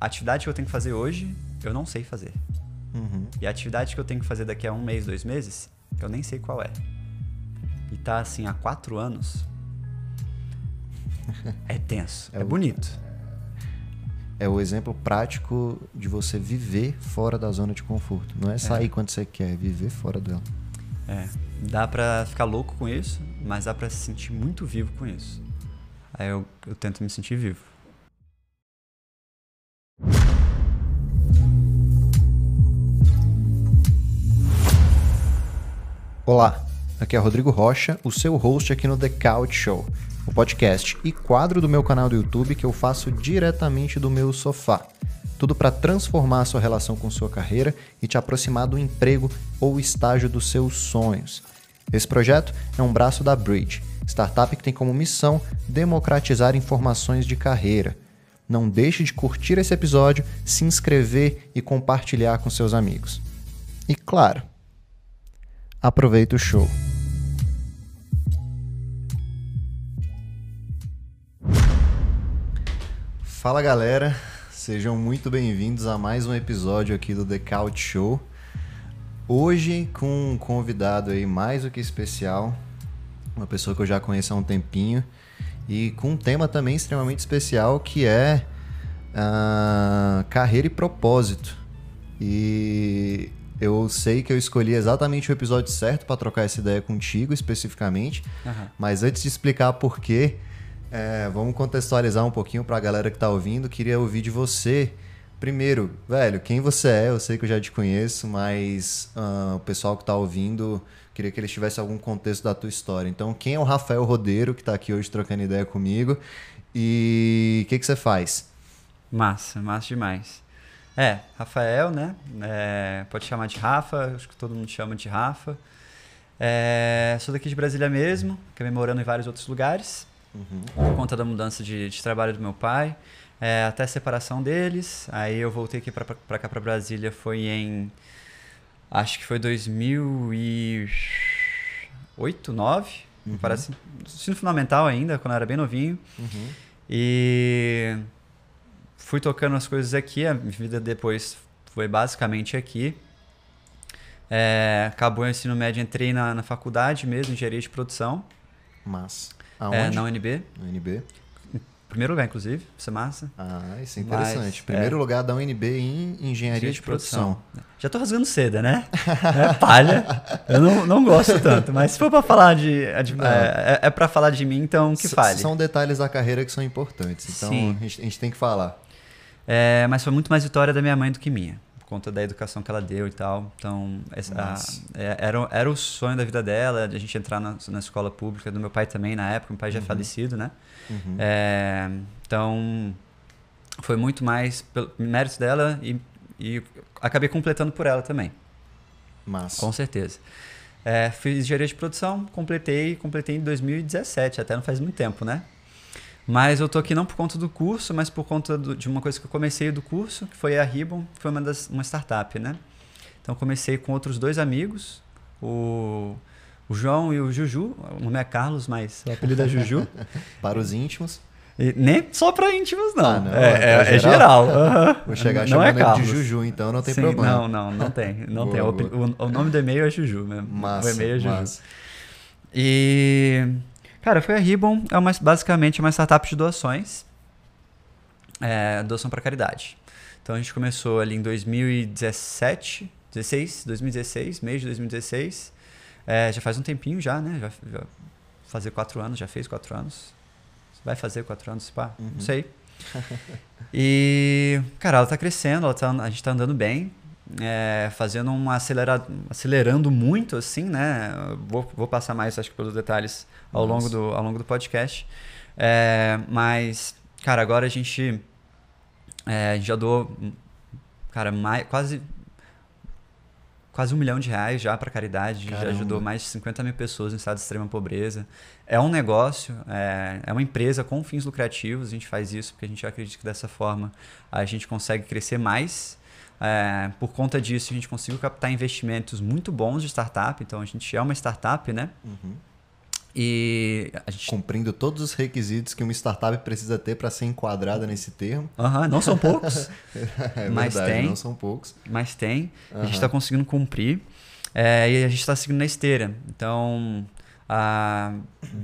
a atividade que eu tenho que fazer hoje, eu não sei fazer. Uhum. E a atividade que eu tenho que fazer daqui a um mês, dois meses, eu nem sei qual é. E tá assim há quatro anos. É tenso. É, É o- bonito. É o exemplo prático de você viver fora da zona de conforto. Não é sair quando você quer, é viver fora dela. É. Dá pra ficar louco com isso, mas dá pra se sentir muito vivo com isso. Aí eu, eu tento me sentir vivo. Olá, aqui é Rodrigo Rocha, o seu host aqui no The Couch Show, o podcast e quadro do meu canal do YouTube que eu faço diretamente do meu sofá. Tudo para transformar a sua relação com sua carreira e te aproximar do emprego ou estágio dos seus sonhos. Esse projeto é um braço da Bridge, startup que tem como missão democratizar informações de carreira. Não deixe de curtir esse episódio, se inscrever e compartilhar com seus amigos. E claro, Aproveita o show. Fala galera, sejam muito bem-vindos a mais um episódio aqui do The Couch Show. Hoje com um convidado aí mais do que especial, uma pessoa que eu já conheço há um tempinho e com um tema também extremamente especial que é ah, carreira e propósito. E eu sei que eu escolhi exatamente o episódio certo para trocar essa ideia contigo especificamente, Aham. mas antes de explicar por quê, é, vamos contextualizar um pouquinho para a galera que está ouvindo. Queria ouvir de você. Primeiro, velho, quem você é? Eu sei que eu já te conheço, mas ah, o pessoal que está ouvindo, queria que eles tivessem algum contexto da tua história. Então, quem é o Rafael Rodeiro, que está aqui hoje trocando ideia comigo? E o que, que você faz? Massa, massa demais. É, Rafael, né? É, pode chamar de Rafa, acho que todo mundo chama de Rafa. É, sou daqui de Brasília mesmo, acabei morando em vários outros lugares, por conta da mudança de, de trabalho do meu pai, é, até a separação deles. Aí eu voltei aqui pra cá, pra Brasília, foi em. Acho que foi 2008, 2009, me parece. Ensino fundamental ainda, quando eu era bem novinho. E fui tocando as coisas aqui, a minha vida depois foi basicamente aqui. É, acabou o ensino médio, entrei na, na faculdade mesmo, engenharia de produção, Mas. é, Aonde? na UNB. Na UNB. Primeiro lugar, inclusive, isso é massa. Ah, isso é Mas, interessante. é. Primeiro lugar da UNB em engenharia de produção. Já tô rasgando seda, né? É palha. Eu não, não gosto tanto, mas se for pra falar de. de- Não. é, é pra falar de mim, então que S- fale. São detalhes da carreira que são importantes. Então a gente, a gente tem que falar. É, mas foi muito mais vitória da minha mãe do que minha, por conta da educação que ela deu e tal. Então, a- é, era, era o sonho da vida dela, de a gente entrar na, na escola pública, do meu pai também na época, meu pai já é falecido, né? Uhum. É, então, foi muito mais pelo mérito dela e, e acabei completando por ela também. Mas. Com certeza. É, fiz engenharia de produção, completei, completei em 2017, até não faz muito tempo, né? Mas eu tô aqui não por conta do curso, mas por conta do- de uma coisa que eu comecei do curso, que foi a Ribbon, que foi uma, das, uma startup, né? Então comecei com outros dois amigos, o, o João e o Juju, o nome é Carlos, mas o apelido é Juju. Para os íntimos, E nem só para íntimos, não. Ah, não, é, é é- pra é geral? geral. aham. vou chegar não chamando é ele de Carlos. Juju, então não tem Sim, problema. Não, não, não tem. Não Boa, tem. O, boa. o- o nome do e-mail é Juju mesmo. Massa, o e-mail é Juju. massa. E, cara, foi a Ribbon, é uma, basicamente uma startup de doações. É, doação para caridade. Então a gente começou ali em 2017, 16, 2016, mês de 2016. É, já faz um tempinho já, né? Já, já fazer quatro anos, já fez quatro anos. Vai fazer quatro anos, pá, Uhum. não sei. E, cara, ela tá crescendo, ela tá, a gente tá andando bem, é, fazendo um acelerado, acelerando muito, assim, né? Vou, vou passar mais, acho que, pelos detalhes ao Nossa. longo, do, ao longo do podcast. É, mas, cara, agora a gente, é, já doou, cara, mais, quase quase um milhão de reais já para caridade, já Caramba. ajudou mais de 50 mil pessoas em estado de extrema pobreza. É um negócio, é, é uma empresa com fins lucrativos, a gente faz isso porque a gente acredita que dessa forma a gente consegue crescer mais. É, por conta disso, a gente conseguiu captar investimentos muito bons de startup, então a gente é uma startup, né? Uhum. E a gente. Cumprindo todos os requisitos que uma startup precisa ter para ser enquadrada nesse termo. Aham, não são poucos, É Mas verdade, tem. não são poucos. mas tem. A gente está conseguindo cumprir. É, e a gente está seguindo na esteira. Então, a-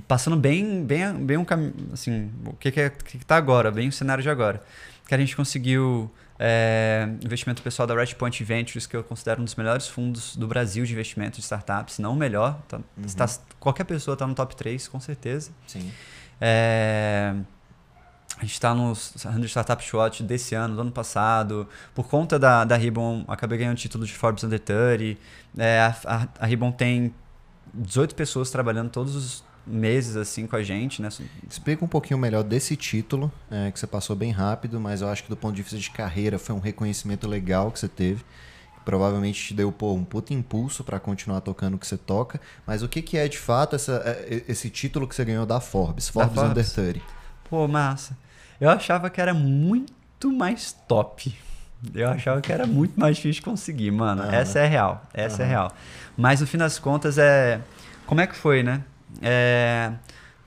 passando bem, bem, bem um caminho. Assim, o que, que, é, que, que tá agora, bem o cenário de agora. Que a gente conseguiu é, investimento pessoal da Redpoint Ventures, que eu considero um dos melhores fundos do Brasil de investimento de startups, não o melhor. Tá- tá- qualquer pessoa está no top 3, com certeza. Sim. É, a gente está no 100 Startup Watch desse ano, do ano passado. Por conta da, da Ribbon, acabei ganhando o título de Forbes Under 30. É, a, a, a Ribbon tem 18 pessoas trabalhando todos os meses assim com a gente, né? Explica um pouquinho melhor desse título, é, que você passou bem rápido, mas eu acho que do ponto de vista de carreira foi um reconhecimento legal que você teve. que Provavelmente te deu pô, um puta impulso para continuar tocando o que você toca. Mas o que, que é de fato essa, é, esse título que você ganhou da Forbes? Forbes, Forbes. Under 30. Pô, massa. Eu achava que era muito mais top. Eu achava que era muito mais difícil de conseguir, mano. Aham. Essa é real. Essa é real. Mas no fim das contas é. Como é que foi, né? É,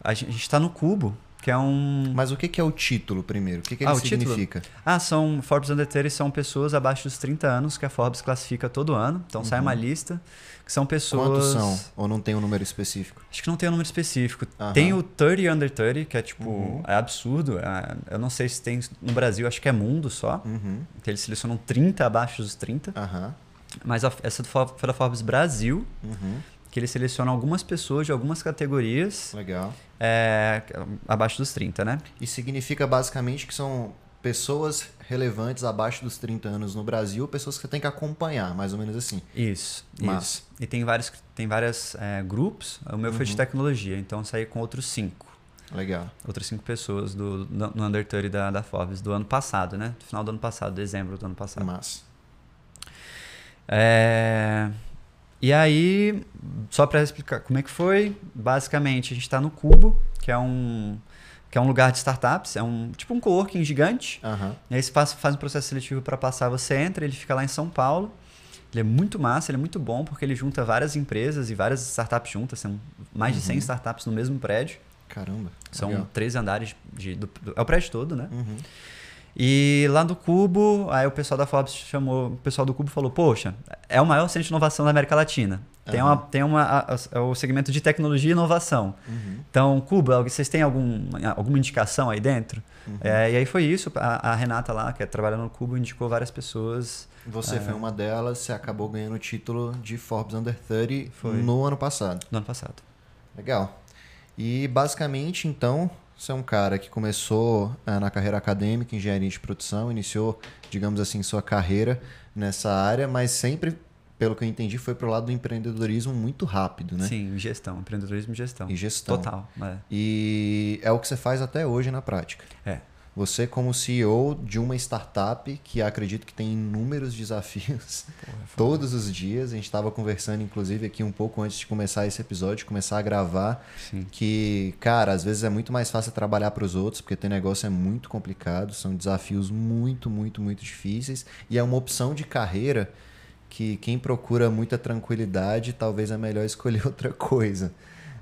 A gente está no Cubo, que é um. Mas o que, que é o título primeiro? O que, que ele Ah, o título? significa? Ah, são Forbes Under 30 são pessoas abaixo dos 30 anos que a Forbes classifica todo ano. Então sai uma lista que são pessoas. Uhum. Quantos são? Ou não tem um número específico? Acho que não tem um número específico. Aham. Tem o 30 Under 30, que é tipo. Uhum. É absurdo. É- eu não sei se tem no Brasil, acho que é mundo só. Uhum. Que eles selecionam 30 abaixo dos 30. Aham. Mas a- essa foi da Forbes Brasil, Uhum. Que eles selecionam algumas pessoas de algumas categorias Legal. é, abaixo dos 30, né? E significa basicamente que são pessoas relevantes abaixo dos 30 anos no Brasil, pessoas que você tem que acompanhar, mais ou menos assim. Isso, Massa. isso. E tem vários, tem vários é, grupos. O meu foi de tecnologia, então eu saí com outros cinco. Legal. Outras cinco pessoas do, do, no Under 30 da, da Forbes, do ano passado, né? Do final do ano passado, dezembro do ano passado. Massa. É, E aí, só para explicar como é que foi, basicamente a gente está no Cubo, que é um que é um lugar de startups, é um tipo um coworking gigante. Aham. E aí você faz, faz um processo seletivo para passar, você entra, ele fica lá em São Paulo. Ele é muito massa, ele é muito bom porque ele junta várias empresas e várias startups juntas, são mais de 100 startups no mesmo prédio. Caramba. São legal. 13 andares de, do, do- é o prédio todo, né? Uhum. E lá do Cubo, aí o pessoal da Forbes chamou, o pessoal do Cubo falou: Poxa, é o maior centro de inovação da América Latina. Tem, Aham. uma, tem uma, a- a- é o segmento de tecnologia e inovação. Uhum. Então, Cubo, vocês têm algum, alguma indicação aí dentro? Uhum. É, e aí foi isso. A, a Renata lá, que é trabalhando no Cubo, indicou várias pessoas. Você foi uma delas, você acabou ganhando o título de Forbes Under 30 Foi. no ano passado. No ano passado. Legal. E basicamente, então, você é um cara que começou eh, na carreira acadêmica, engenharia de produção, iniciou, digamos assim, sua carreira nessa área, mas sempre, pelo que eu entendi, foi pro lado do empreendedorismo muito rápido, né? Sim, gestão, empreendedorismo e gestão. E gestão. Total. É. E é o que você faz até hoje na prática. É. Você, como CEO de uma startup que acredito que tem inúmeros desafios todos os dias, a gente estava conversando, inclusive, aqui um pouco antes de começar esse episódio, começar a gravar, Sim. que, cara, às vezes é muito mais fácil trabalhar para os outros, porque ter negócio é muito complicado, são desafios muito, muito, muito difíceis, e é uma opção de carreira que quem procura muita tranquilidade, talvez é melhor escolher outra coisa,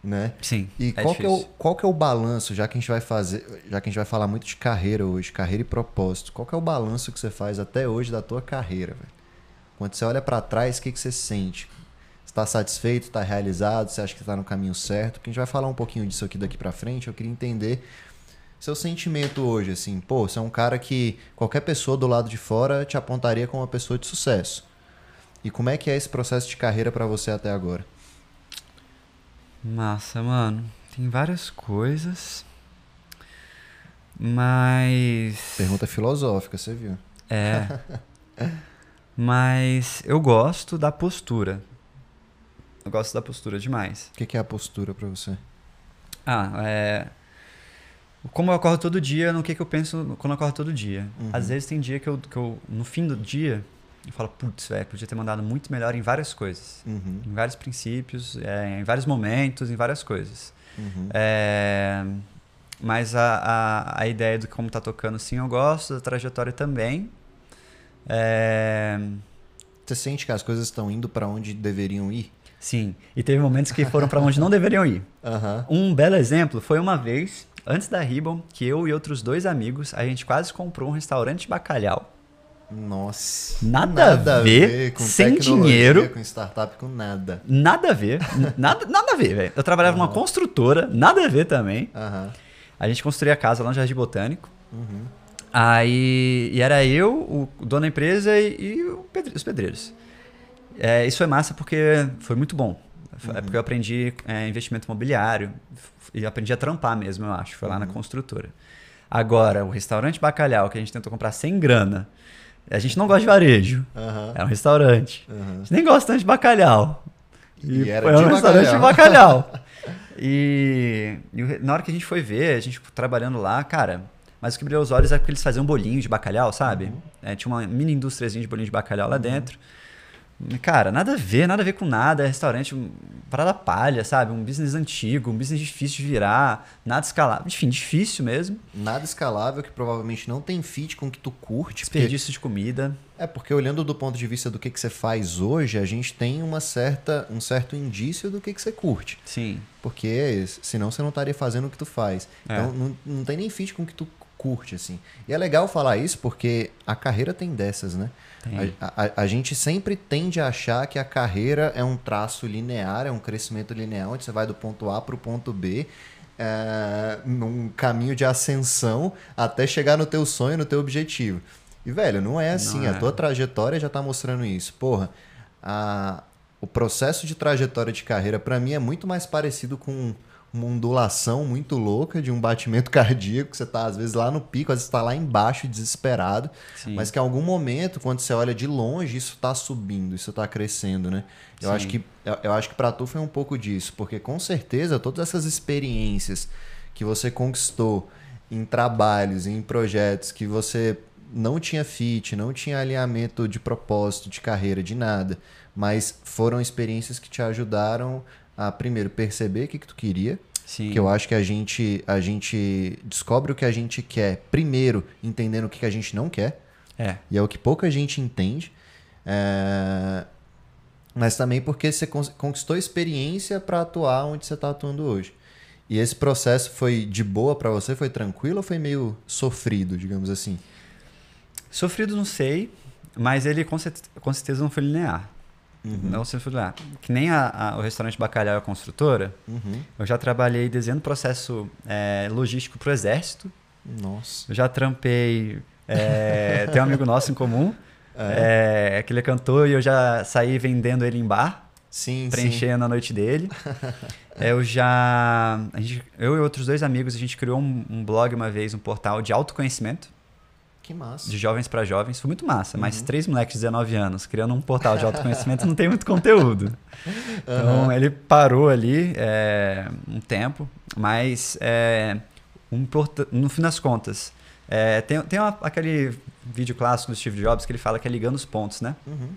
né? Sim. E é qual, que é o, qual que é o balanço, já que a gente vai fazer, já que a gente vai falar muito de carreira hoje, carreira e propósito, qual que é o balanço que você faz até hoje da tua carreira, velho? Quando você olha para trás, o que, que você sente? Está satisfeito, está realizado, você acha que está no caminho certo? Porque a gente vai falar um pouquinho disso aqui daqui para frente, eu queria entender seu sentimento hoje, assim, pô, você é um cara que qualquer pessoa do lado de fora te apontaria como uma pessoa de sucesso. E como é que é esse processo de carreira para você até agora? Massa, mano. Tem várias coisas. Mas. Pergunta filosófica, você viu? É. Mas eu gosto da postura. Eu gosto da postura demais. O que que é a postura para você? Ah, é. Como eu acordo todo dia, no que, que eu penso quando eu acordo todo dia. Uhum. Às vezes tem dia que eu, que eu, no fim do dia, eu falo, putz, velho, podia ter mandado muito melhor em várias coisas. Uhum, Em vários princípios, é, em vários momentos, em várias coisas. uhum. É, mas a, a, a ideia do como tá tocando, sim, eu gosto, da trajetória também. É, Você sente que as coisas estão indo para onde deveriam ir? Sim. E teve momentos que foram para onde não deveriam ir. Aham. Um belo exemplo foi uma vez, antes da Ribbon, que eu e outros dois amigos, a gente quase comprou um restaurante de bacalhau. Nossa. Nada a ver, com sem dinheiro. Com startup, com nada. Nada a ver. nada, nada a ver, velho. Eu trabalhava numa construtora, nada a ver também. Aham. A gente construía a casa lá no Jardim Botânico. Uhum. Aí e era eu, o dono da empresa e, e o pedre- os pedreiros. É, isso foi massa porque foi muito bom. É porque eu aprendi é, investimento imobiliário e aprendi a trampar mesmo, eu acho. Foi lá na construtora. Agora, o restaurante Bacalhau, que a gente tentou comprar sem grana. A gente não gosta de varejo. É um restaurante. Aham. A gente nem gosta tanto de bacalhau. E era foi de um restaurante de bacalhau. e, e na hora que a gente foi ver, a gente trabalhando lá, cara, mas o que brilhou os olhos é porque eles faziam bolinho de bacalhau, sabe? Uhum. É, tinha uma mini indústriazinha de bolinho de bacalhau lá dentro. Cara, nada a ver, nada a ver com nada. É restaurante, parada palha, sabe? Um business antigo, um business difícil de virar, nada escalável. Enfim, difícil mesmo. Nada escalável que provavelmente não tem fit com o que tu curte. porque- Desperdício de comida. É porque olhando do ponto de vista do que, que você faz hoje, a gente tem uma certa, um certo indício do que, que você curte. Sim. Porque senão você não estaria fazendo o que tu faz. É. Então não, não tem nem fit com o que tu curte, assim. E é legal falar isso porque a carreira tem dessas, né? Tem. A, a- a gente sempre tende a achar que a carreira é um traço linear, é um crescimento linear, onde você vai do ponto A para o ponto B, é, num caminho de ascensão até chegar no teu sonho, no teu objetivo. E, velho, não é assim. Não A é. tua trajetória já tá mostrando isso. Porra, a- o processo de trajetória de carreira, para mim, é muito mais parecido com uma ondulação muito louca de um batimento cardíaco. que Você tá, às vezes, lá no pico, às vezes, tá lá embaixo, desesperado. Sim. Mas que em algum momento, quando você olha de longe, isso tá subindo, isso tá crescendo, né? Eu Sim. acho que eu, eu acho que para tu foi um pouco disso, porque com certeza todas essas experiências que você conquistou em trabalhos, em projetos que você não tinha fit, não tinha alinhamento de propósito, de carreira, de nada, mas foram experiências que te ajudaram a primeiro perceber o que, que tu queria, Sim. que eu acho que a gente a gente descobre o que a gente quer primeiro entendendo o que, que a gente não quer. É. E é o que pouca gente entende. É, Mas também porque você conquistou experiência para atuar onde você está atuando hoje. E esse processo foi de boa para você? Foi tranquilo ou foi meio sofrido, digamos assim? Sofrido não sei, mas ele com certeza não foi linear. Não foi linear. Que nem a- a- o restaurante Bacalhau e a construtora, Uhum. eu já trabalhei desenhando processo é, logístico para o exército. Nossa. Eu já trampei. é, tem um amigo nosso em comum, é, que ele é cantor e eu já saí vendendo ele em bar, Sim, sim. preenchendo a noite dele. É, eu já. a gente- eu e outros dois amigos, a gente criou um, um blog uma vez, um portal de autoconhecimento. Que massa. de jovens para jovens, foi muito massa. Mas Uhum. três moleques de 19 anos criando um portal de autoconhecimento não tem muito conteúdo. Então ele parou ali é, um tempo, mas é, um no fim das contas, é, tem, tem uma- aquele vídeo clássico do Steve Jobs que ele fala que é ligando os pontos, né? Uhum.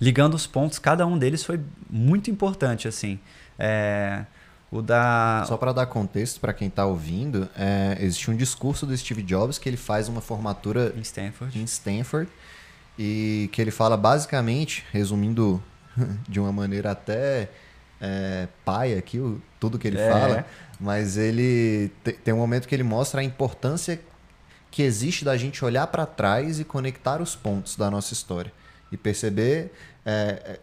Ligando os pontos, cada um deles foi muito importante, assim. É, o da. Só para dar contexto para quem está ouvindo, é, existe um discurso do Steve Jobs que ele faz uma formatura Em Stanford. em Stanford e que ele fala basicamente, resumindo de uma maneira até é, paia aqui o- tudo que ele É. fala, mas ele te- tem um momento que ele mostra a importância que existe da gente olhar para trás e conectar os pontos da nossa história e perceber é, é,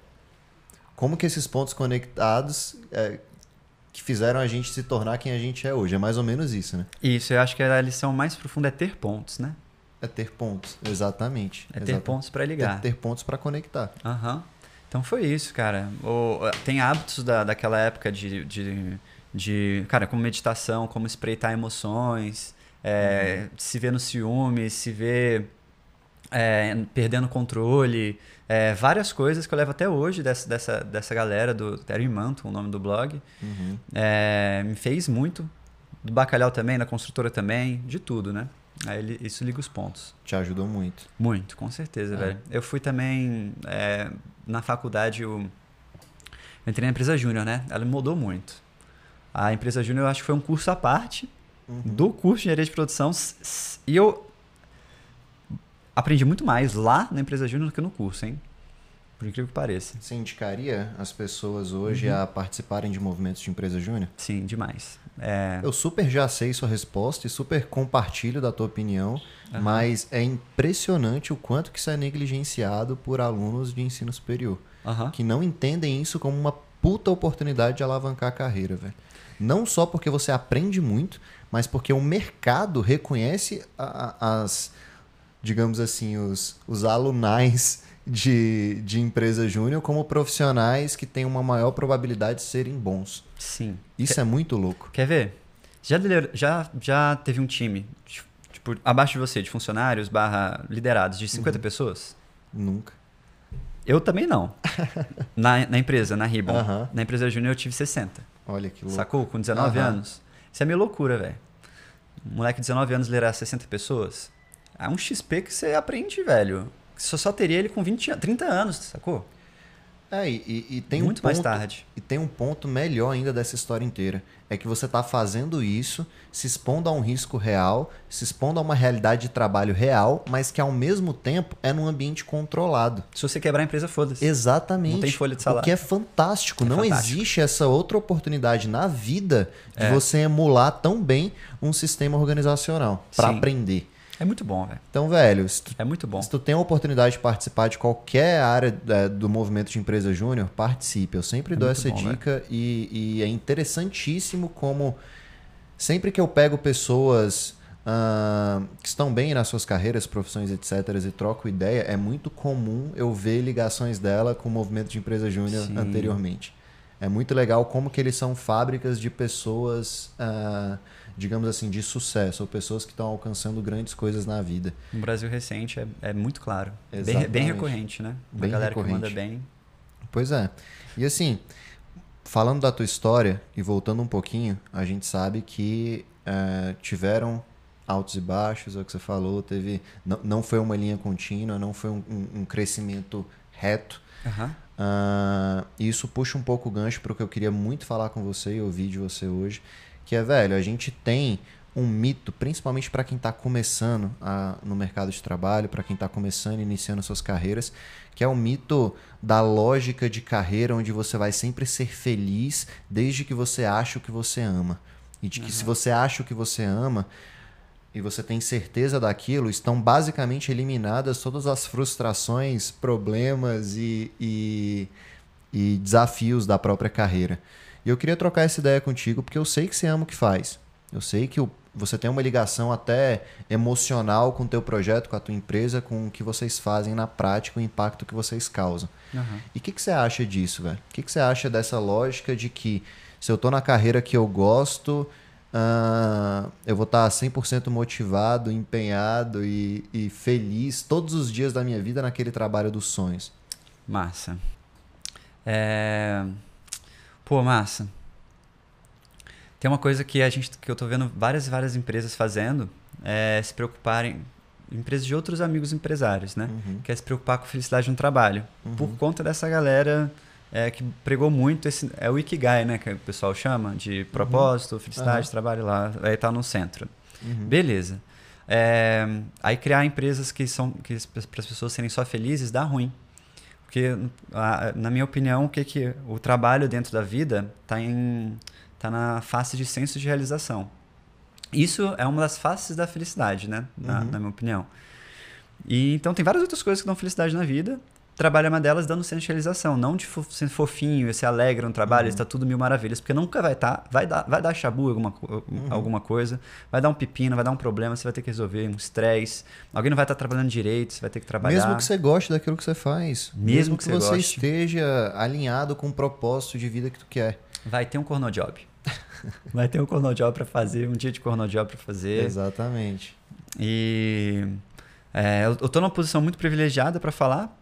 como que esses pontos conectados é, que fizeram a gente se tornar quem a gente é hoje. É mais ou menos isso, né? Isso, eu acho que a lição mais profunda é ter pontos, né? É ter pontos, exatamente. É ter Exatamente. pontos para ligar. ter pontos para conectar. Aham. Então foi isso, cara. O- tem hábitos da, daquela época de, de, de, cara, como meditação, como espreitar emoções, é, se ver no ciúme, se ver é, perdendo controle, é, várias coisas que eu levo até hoje dessa, dessa, dessa galera do Terry Manton, o nome do blog. Uhum. É, me fez muito. Do bacalhau também, da construtora também, de tudo, né? Aí ele- isso liga os pontos. Te ajudou muito. Muito, com certeza, É. velho. Eu fui também é, na faculdade, eu, eu entrei na empresa júnior, né? Ela me mudou muito. A empresa júnior eu acho que foi um curso à parte Uhum. do curso de engenharia de produção e eu aprendi muito mais lá na empresa júnior do que no curso, hein? Por incrível que pareça. Você indicaria as pessoas hoje Uhum. a participarem de movimentos de empresa júnior? Sim, demais. É, Eu super já sei sua resposta e super compartilho da tua opinião, Aham. mas é impressionante o quanto que isso é negligenciado por alunos de ensino superior, aham. que não entendem isso como uma puta oportunidade de alavancar a carreira, velho. Não só porque você aprende muito, mas porque o mercado reconhece a- a- as, digamos assim, os, os alunais de, de empresa júnior como profissionais que têm uma maior probabilidade de serem bons. Sim. Isso é muito louco. Quer ver? Já, já, já teve um time, tipo, abaixo de você, de funcionários barra liderados, de Uhum. 50 pessoas? Nunca. Eu também não. na, na empresa, na Ribbon. Aham. Na empresa júnior eu tive 60. Olha que louco. Sacou? Com 19 Aham. anos. Isso é meio loucura, velho. Um moleque de 19 anos liderar 60 pessoas. É um XP que você aprende, velho. Você só teria ele com 20, an- 30 anos, sacou? É, e, e- tem Muito um ponto, mais tarde. E tem um ponto melhor ainda dessa história inteira. É que você está fazendo isso, se expondo a um risco real, se expondo a uma realidade de trabalho real, mas que ao mesmo tempo é num ambiente controlado. Se você quebrar a empresa, foda-se. Exatamente. Não tem folha de O salário. que é fantástico. É Não fantástico. existe essa outra oportunidade na vida de É. você emular tão bem um sistema organizacional para aprender. É muito bom, velho. Então, velho, se tu É muito bom. se tu tem a oportunidade de participar de qualquer área é, do movimento de empresa júnior, participe. Eu sempre É dou essa bom, dica e, e é interessantíssimo como sempre que eu pego pessoas ah, que estão bem nas suas carreiras, profissões, etc., e troco ideia, é muito comum eu ver ligações dela com o movimento de empresa júnior anteriormente. É muito legal como que eles são fábricas de pessoas, ah, digamos assim, de sucesso, ou pessoas que estão alcançando grandes coisas na vida. No Brasil recente é, é muito claro. Bem, bem recorrente, né? Bem a galera recorrente. que manda bem. Pois é. E assim, falando da tua história e voltando um pouquinho, a gente sabe que eh, tiveram altos e baixos, é o que você falou, teve não, não foi uma linha contínua, não foi um, um- um crescimento reto. Ah, e isso puxa um pouco o gancho para o que eu queria muito falar com você e ouvir de você hoje, que é, velho, a gente tem um mito, principalmente para quem está começando a- no mercado de trabalho, para quem está começando e iniciando suas carreiras, que é o mito da lógica de carreira onde você vai sempre ser feliz desde que você ache o que você ama. E de que se você acha o que você ama, e você tem certeza daquilo, estão basicamente eliminadas todas as frustrações, problemas e, e, e desafios da própria carreira. E eu queria trocar essa ideia contigo, porque eu sei que você ama o que faz. Eu sei que você tem uma ligação até emocional com o teu projeto, com a tua empresa, com o que vocês fazem na prática, o impacto que vocês causam. Aham. E o que, que você acha disso, velho? O que, que você acha dessa lógica de que se eu tô na carreira que eu gosto, ah, eu vou estar 100% motivado, empenhado e, e feliz todos os dias da minha vida naquele trabalho dos sonhos? Massa. É... Pô, massa. Tem uma coisa que a gente que eu tô vendo várias e várias empresas fazendo é se preocuparem empresas de outros amigos empresários, né? Uhum. Que é se preocupar com felicidade no trabalho. Por conta dessa galera é, que pregou muito esse é o ikigai, né, que o pessoal chama de propósito, felicidade, trabalho lá, aí tá no centro. Uhum. Beleza. É, aí criar empresas que são que para as pessoas serem só felizes dá ruim. Porque na minha opinião, o que que o trabalho dentro da vida tá em tá na face de senso de realização. Isso é uma das faces da felicidade, né, na, Uhum. na minha opinião. E então tem várias outras coisas que dão felicidade na vida. Trabalho é uma delas dando realização, não de ser fofinho, ser alegre no trabalho, Uhum. está tudo mil maravilhas, porque nunca vai estar, vai dar, vai dar chabu alguma, Uhum. alguma coisa, vai dar um pepino, vai dar um problema, você vai ter que resolver, um estresse, alguém não vai estar trabalhando direito, você vai ter que trabalhar. Mesmo que você goste daquilo que você faz. Mesmo que você você goste. esteja alinhado com o propósito de vida que tu quer. Vai ter um cornojob. vai ter um cornojob para fazer, um dia de cornojob para fazer. Exatamente. E é, eu tô numa posição muito privilegiada para falar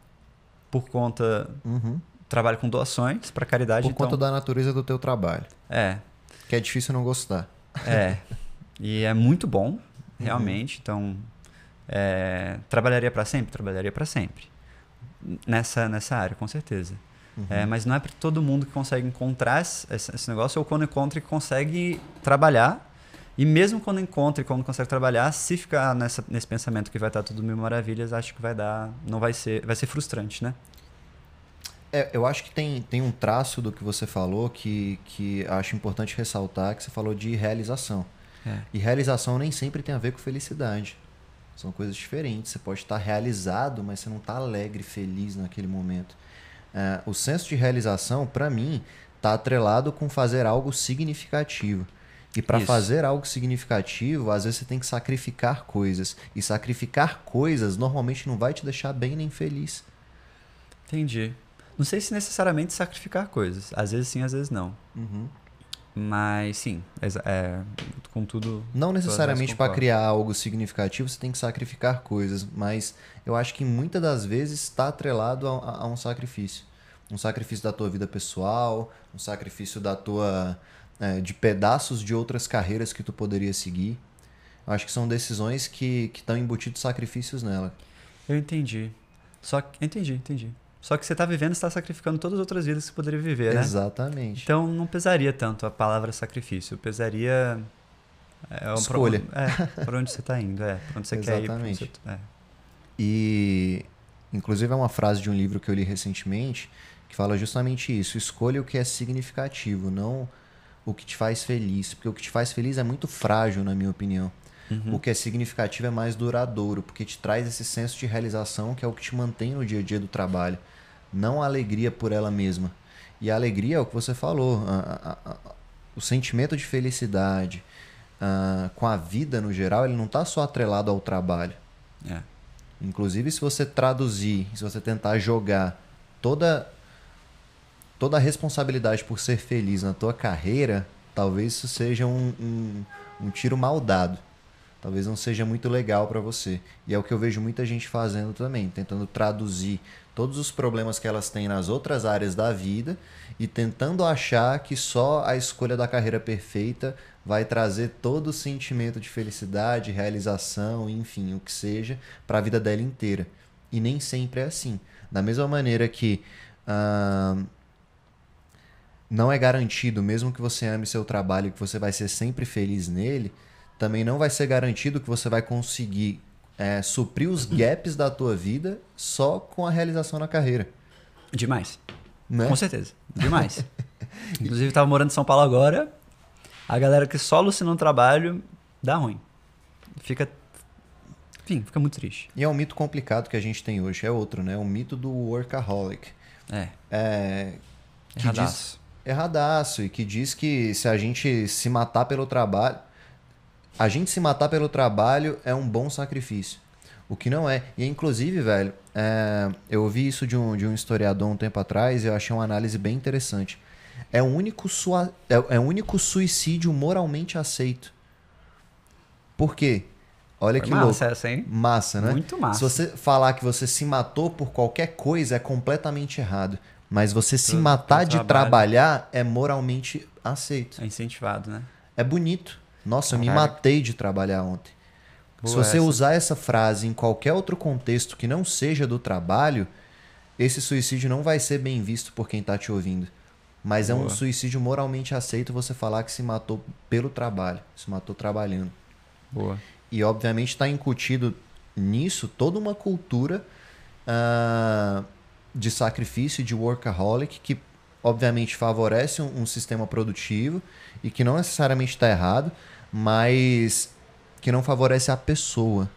por conta Uhum. trabalho com doações para caridade, Por então conta da natureza do teu trabalho. é, Que é difícil não gostar. É. e é muito bom, Uhum. realmente. Então, é, trabalharia para sempre? Trabalharia para sempre. Nessa, nessa área, com certeza. Uhum. É, mas não é para todo mundo que consegue encontrar esse, esse negócio, ou quando encontra e consegue trabalhar. E mesmo quando encontra e quando consegue trabalhar, se ficar nessa, nesse pensamento que vai estar tudo mil maravilhas, acho que vai dar. Não vai ser. Vai ser frustrante, né? É, eu acho que tem, tem um traço do que você falou que, que acho importante ressaltar, que você falou de realização. É. E realização nem sempre tem a ver com felicidade. São coisas diferentes. Você pode estar realizado, mas você não está alegre, feliz naquele momento. É, o senso de realização, para mim, está atrelado com fazer algo significativo. E para fazer algo significativo, às vezes você tem que sacrificar coisas. E sacrificar coisas normalmente não vai te deixar bem nem feliz. Entendi. Não sei se necessariamente sacrificar coisas. Às vezes sim, às vezes não. Uhum. Mas sim, é, contudo. Não necessariamente para criar algo significativo você tem que sacrificar coisas, mas eu acho que muitas das vezes está atrelado a, a- a um sacrifício. Um sacrifício da tua vida pessoal, um sacrifício da tua é, de pedaços de outras carreiras que tu poderia seguir. Eu acho que são decisões que que estão embutidos sacrifícios nela. Eu entendi. Só que. Entendi, entendi. Só que você tá vivendo, você tá sacrificando todas as outras vidas que você poderia viver, né? Exatamente. Então não pesaria tanto a palavra sacrifício. Pesaria. É, um Escolha. Pro, é, pra onde você tá indo, é. Pra onde você quer ir. Exatamente. é. E, inclusive, é uma frase de um livro que eu li recentemente que fala justamente isso. Escolha o que é significativo, não o que te faz feliz. Porque o que te faz feliz é muito frágil, na minha opinião. Uhum. O que é significativo é mais duradouro, porque te traz esse senso de realização que é o que te mantém no dia a dia do trabalho. Não a alegria por ela mesma. E a alegria é o que você falou. a- a- a- o sentimento de felicidade com a vida no geral, ele não está só atrelado ao trabalho. É. Inclusive, se você traduzir, se você tentar jogar toda toda a responsabilidade por ser feliz na tua carreira, talvez isso seja um, um, um tiro mal dado. Talvez não seja muito legal para você. E é o que eu vejo muita gente fazendo também, tentando traduzir todos os problemas que elas têm nas outras áreas da vida e tentando achar que só a escolha da carreira perfeita vai trazer todo o sentimento de felicidade, realização, enfim, o que seja, para a vida dela inteira. E nem sempre é assim. Da mesma maneira que ah, não é garantido, mesmo que você ame seu trabalho, que você vai ser sempre feliz nele, também não vai ser garantido que você vai conseguir é, suprir os gaps da tua vida só com a realização na carreira. Demais. Né? Com certeza. Demais. Inclusive, tava morando em São Paulo agora. A galera que só alucina no trabalho dá ruim. Fica. Enfim, fica muito triste. E é um mito complicado que a gente tem hoje, é outro, né? O mito do workaholic. É. É, que diz, Erradaço. e que diz que se a gente se matar pelo trabalho, a gente se matar pelo trabalho é um bom sacrifício. O que não é. E inclusive, velho, é, eu ouvi isso de um, de um historiador um tempo atrás e eu achei uma análise bem interessante. É o único, sua, é, é o único suicídio moralmente aceito. Por quê? Olha Foi que louco. massa essa, hein? Massa, né? Muito massa. Se você falar que você se matou por qualquer coisa, é completamente errado. Mas você se Pelo- matar pelo de trabalhar é moralmente aceito. É incentivado, né? É bonito. Nossa, eu me Caraca. matei de trabalhar ontem. Se Boa você essa. usar essa frase em qualquer outro contexto que não seja do trabalho, esse suicídio não vai ser bem visto por quem está te ouvindo. Mas é um Boa. suicídio moralmente aceito você falar que se matou pelo trabalho, se matou trabalhando. Boa. E obviamente está incutido nisso toda uma cultura ah, de sacrifício de workaholic que obviamente favorece um, um sistema produtivo e que não necessariamente está errado, mas que não favorece a pessoa.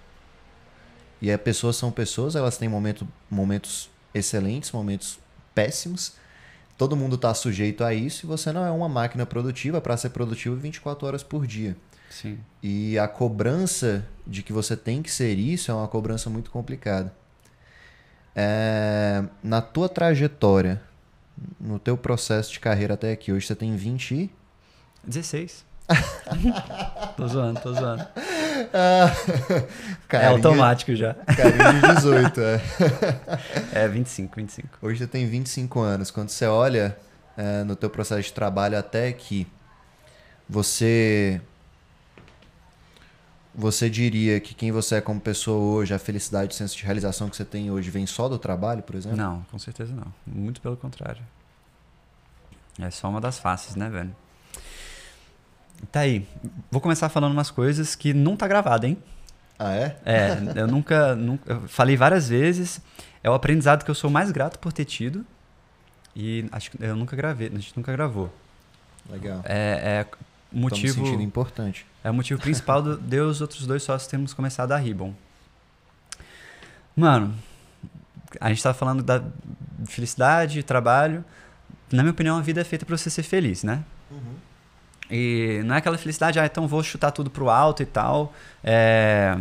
E as pessoas são pessoas, elas têm momento, momentos excelentes, momentos péssimos. Todo mundo está sujeito a isso e você não é uma máquina produtiva para ser produtivo 24 horas por dia. Sim. E a cobrança de que você tem que ser isso é uma cobrança muito complicada. É, na tua trajetória, no teu processo de carreira até aqui, hoje você tem 20 e... 16. tô zoando, tô zoando. é Carinha- automático já. Carinha de 18, é. É 25, 25. Hoje você tem 25 anos. Quando você olha é, no teu processo de trabalho até aqui, você você diria que quem você é como pessoa hoje, a felicidade, o senso de realização que você tem hoje vem só do trabalho, por exemplo? Não, com certeza não. Muito pelo contrário. É só uma das faces, né, velho? Tá aí. Vou começar falando umas coisas que não tá gravado, hein? Ah, é? É, eu nunca, nunca. Eu falei várias vezes. É o aprendizado que eu sou mais grato por ter tido. E acho que eu nunca gravei, a gente nunca gravou. Legal. É, é o Tô me motivo. sentindo importante. É o motivo principal do, de e os outros dois sócios termos começado a Ribbon. Mano, a gente tá falando da felicidade, trabalho. Na minha opinião, a vida é feita pra você ser feliz, né? E não é aquela felicidade, ah, então vou chutar tudo pro alto e tal. é,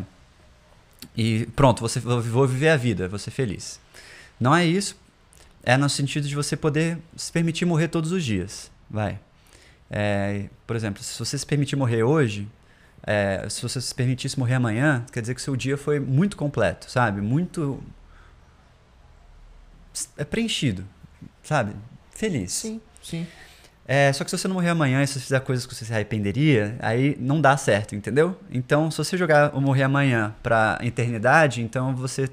E pronto, você, vou vou viver a vida, vou ser feliz. Não é isso. É no sentido de você poder se permitir morrer todos os dias. Vai. É, por exemplo, se você se permitir morrer hoje, é, se você se permitisse morrer amanhã, quer dizer que seu dia foi muito completo, sabe? Muito. É preenchido, sabe? Feliz. Sim, sim. É, só que se você não morrer amanhã e se você fizer coisas que você se arrependeria, aí não dá certo, entendeu? Então, se você jogar o morrer amanhã pra eternidade, então você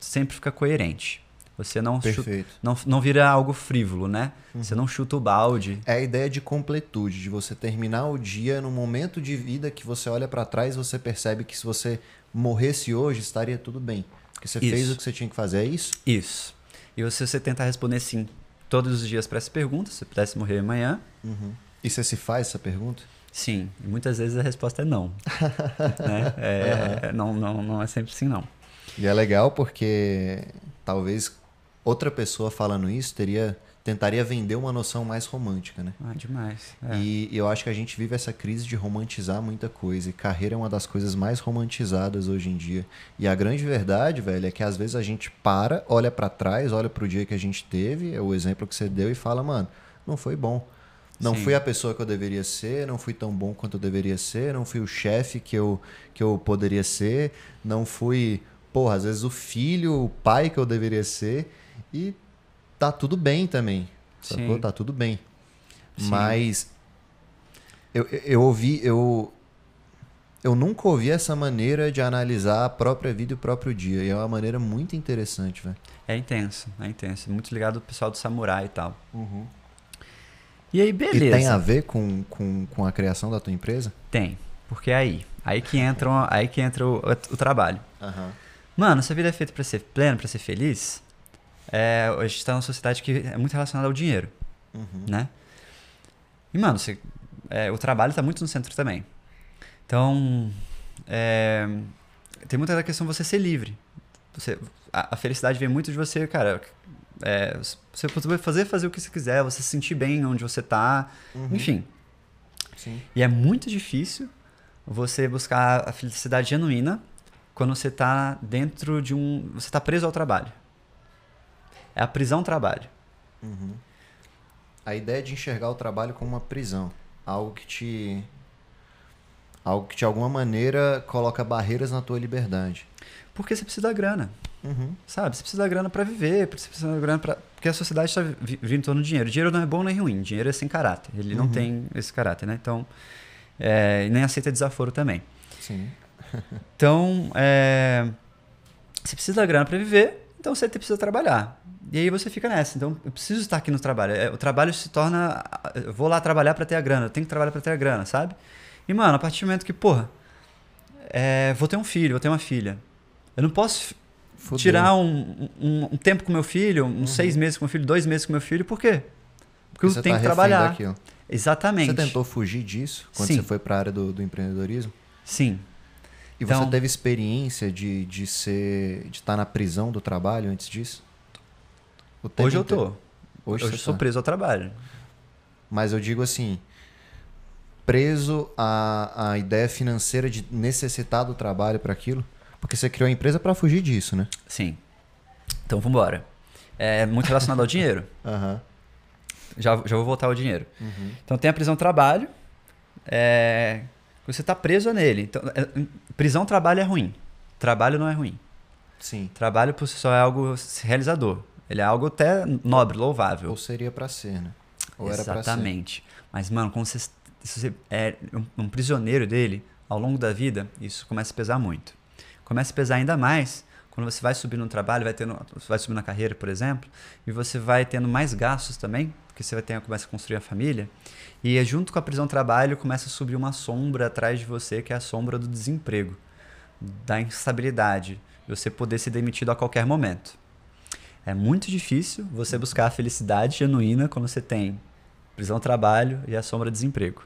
sempre fica coerente. Você não, chuta, não, não vira algo frívolo, né? Você não chuta o balde. É a ideia de completude, de você terminar o dia num momento de vida que você olha pra trás e você percebe que se você morresse hoje, estaria tudo bem. Porque você Isso. fez o que você tinha que fazer, é isso? Isso. E você, você tentar responder sim todos os dias para essa pergunta, se você pudesse morrer amanhã, E você se faz essa pergunta? sim. E muitas vezes a resposta é não. né? É, não, não. Não é sempre sim, não. E é legal porque talvez outra pessoa falando isso teria tentaria vender uma noção mais romântica, né? Ah, demais. É. E eu acho que a gente vive essa crise de romantizar muita coisa. E carreira é uma das coisas mais romantizadas hoje em dia. E a grande verdade, velho, é que às vezes a gente para, olha pra trás, olha pro dia que a gente teve, é o exemplo que você deu, e fala, mano, não foi bom. Não Sim. fui a pessoa que eu deveria ser, não fui tão bom quanto eu deveria ser, não fui o chefe que eu, que eu poderia ser, não fui, porra, às vezes o filho, o pai que eu deveria ser. E tá tudo bem também. Sacou? Tá tudo bem. Sim. Mas eu, eu- ouvi, eu, eu nunca ouvi essa maneira de analisar a própria vida e o próprio dia. E é uma maneira muito interessante, velho. É intenso, é intenso. Muito ligado ao pessoal do samurai e tal. E aí, beleza. E tem a ver com, com, com a criação da tua empresa? Tem. Porque é aí. Aí que entra, aí que entra o, o trabalho. Aham. Mano, se a vida é feita pra ser plena, pra ser feliz, é, a gente tá numa sociedade que é muito relacionada ao dinheiro, Uhum. né? E, mano, você- é, o trabalho tá muito no centro também. Então, é, tem muita questão de você ser livre. Você, a, a felicidade vem muito de você, cara. é, você poder fazer, fazer o que você quiser, você se sentir bem onde você tá, Uhum. enfim. Sim. E é muito difícil você buscar a felicidade genuína quando você está dentro de um. Você está preso ao trabalho. É a prisão trabalho. Uhum. A ideia de enxergar o trabalho como uma prisão. Algo que te. Algo que de alguma maneira coloca barreiras na tua liberdade. Porque você precisa da grana. Uhum. Sabe? Você precisa da grana para viver, você precisa da grana para. Porque a sociedade está vindo em torno do dinheiro. Dinheiro não é bom nem ruim. Dinheiro é sem caráter. Ele não Uhum. tem esse caráter, né? Então. é, nem aceita desaforo também. Sim. Então, é, você precisa da grana para viver, então você precisa trabalhar. E aí você fica nessa. Então, eu preciso estar aqui no trabalho. É, O trabalho se torna. Eu vou lá trabalhar para ter a grana. Eu tenho que trabalhar para ter a grana, sabe? E, mano, a partir do momento que, porra, é, vou ter um filho, vou ter uma filha. Eu não posso Fudeu. tirar um, um, um tempo com meu filho, uns seis meses com meu filho, dois meses com meu filho, por quê? Porque eu você tenho tá que trabalhar. daquilo. Exatamente. Você tentou fugir disso quando Sim. você foi para a área do, do empreendedorismo? Sim. E Então- você teve experiência de, de ser de estar na prisão do trabalho antes disso? Hoje eu tô. Hoje, Hoje eu sou tá. preso ao trabalho. Mas eu digo assim, preso à, à ideia financeira de necessitar do trabalho para aquilo, porque você criou a empresa para fugir disso, né? Sim. Então, vambora. É muito relacionado ao dinheiro. Aham. Já, já vou voltar ao dinheiro. Uhum. Então, tem a prisão trabalho. É, você está preso nele. Então, é, prisão trabalho é ruim. Trabalho não é ruim. Sim. Trabalho por si só é algo realizador. Ele é algo até nobre, louvável. Ou seria para ser, né? Ou era para ser. Exatamente. Mas, mano, quando você, você é um, um prisioneiro dele, ao longo da vida, isso começa a pesar muito. Começa a pesar ainda mais quando você vai subir no trabalho, vai tendo, vai subir na carreira, por exemplo, e você vai tendo mais gastos também, porque você vai ter, começa a construir a família, e é junto com a prisão trabalho começa a subir uma sombra atrás de você, que é a sombra do desemprego, da instabilidade, de você poder ser demitido a qualquer momento. É muito difícil você buscar a felicidade genuína quando você tem prisão trabalho e a sombra de desemprego.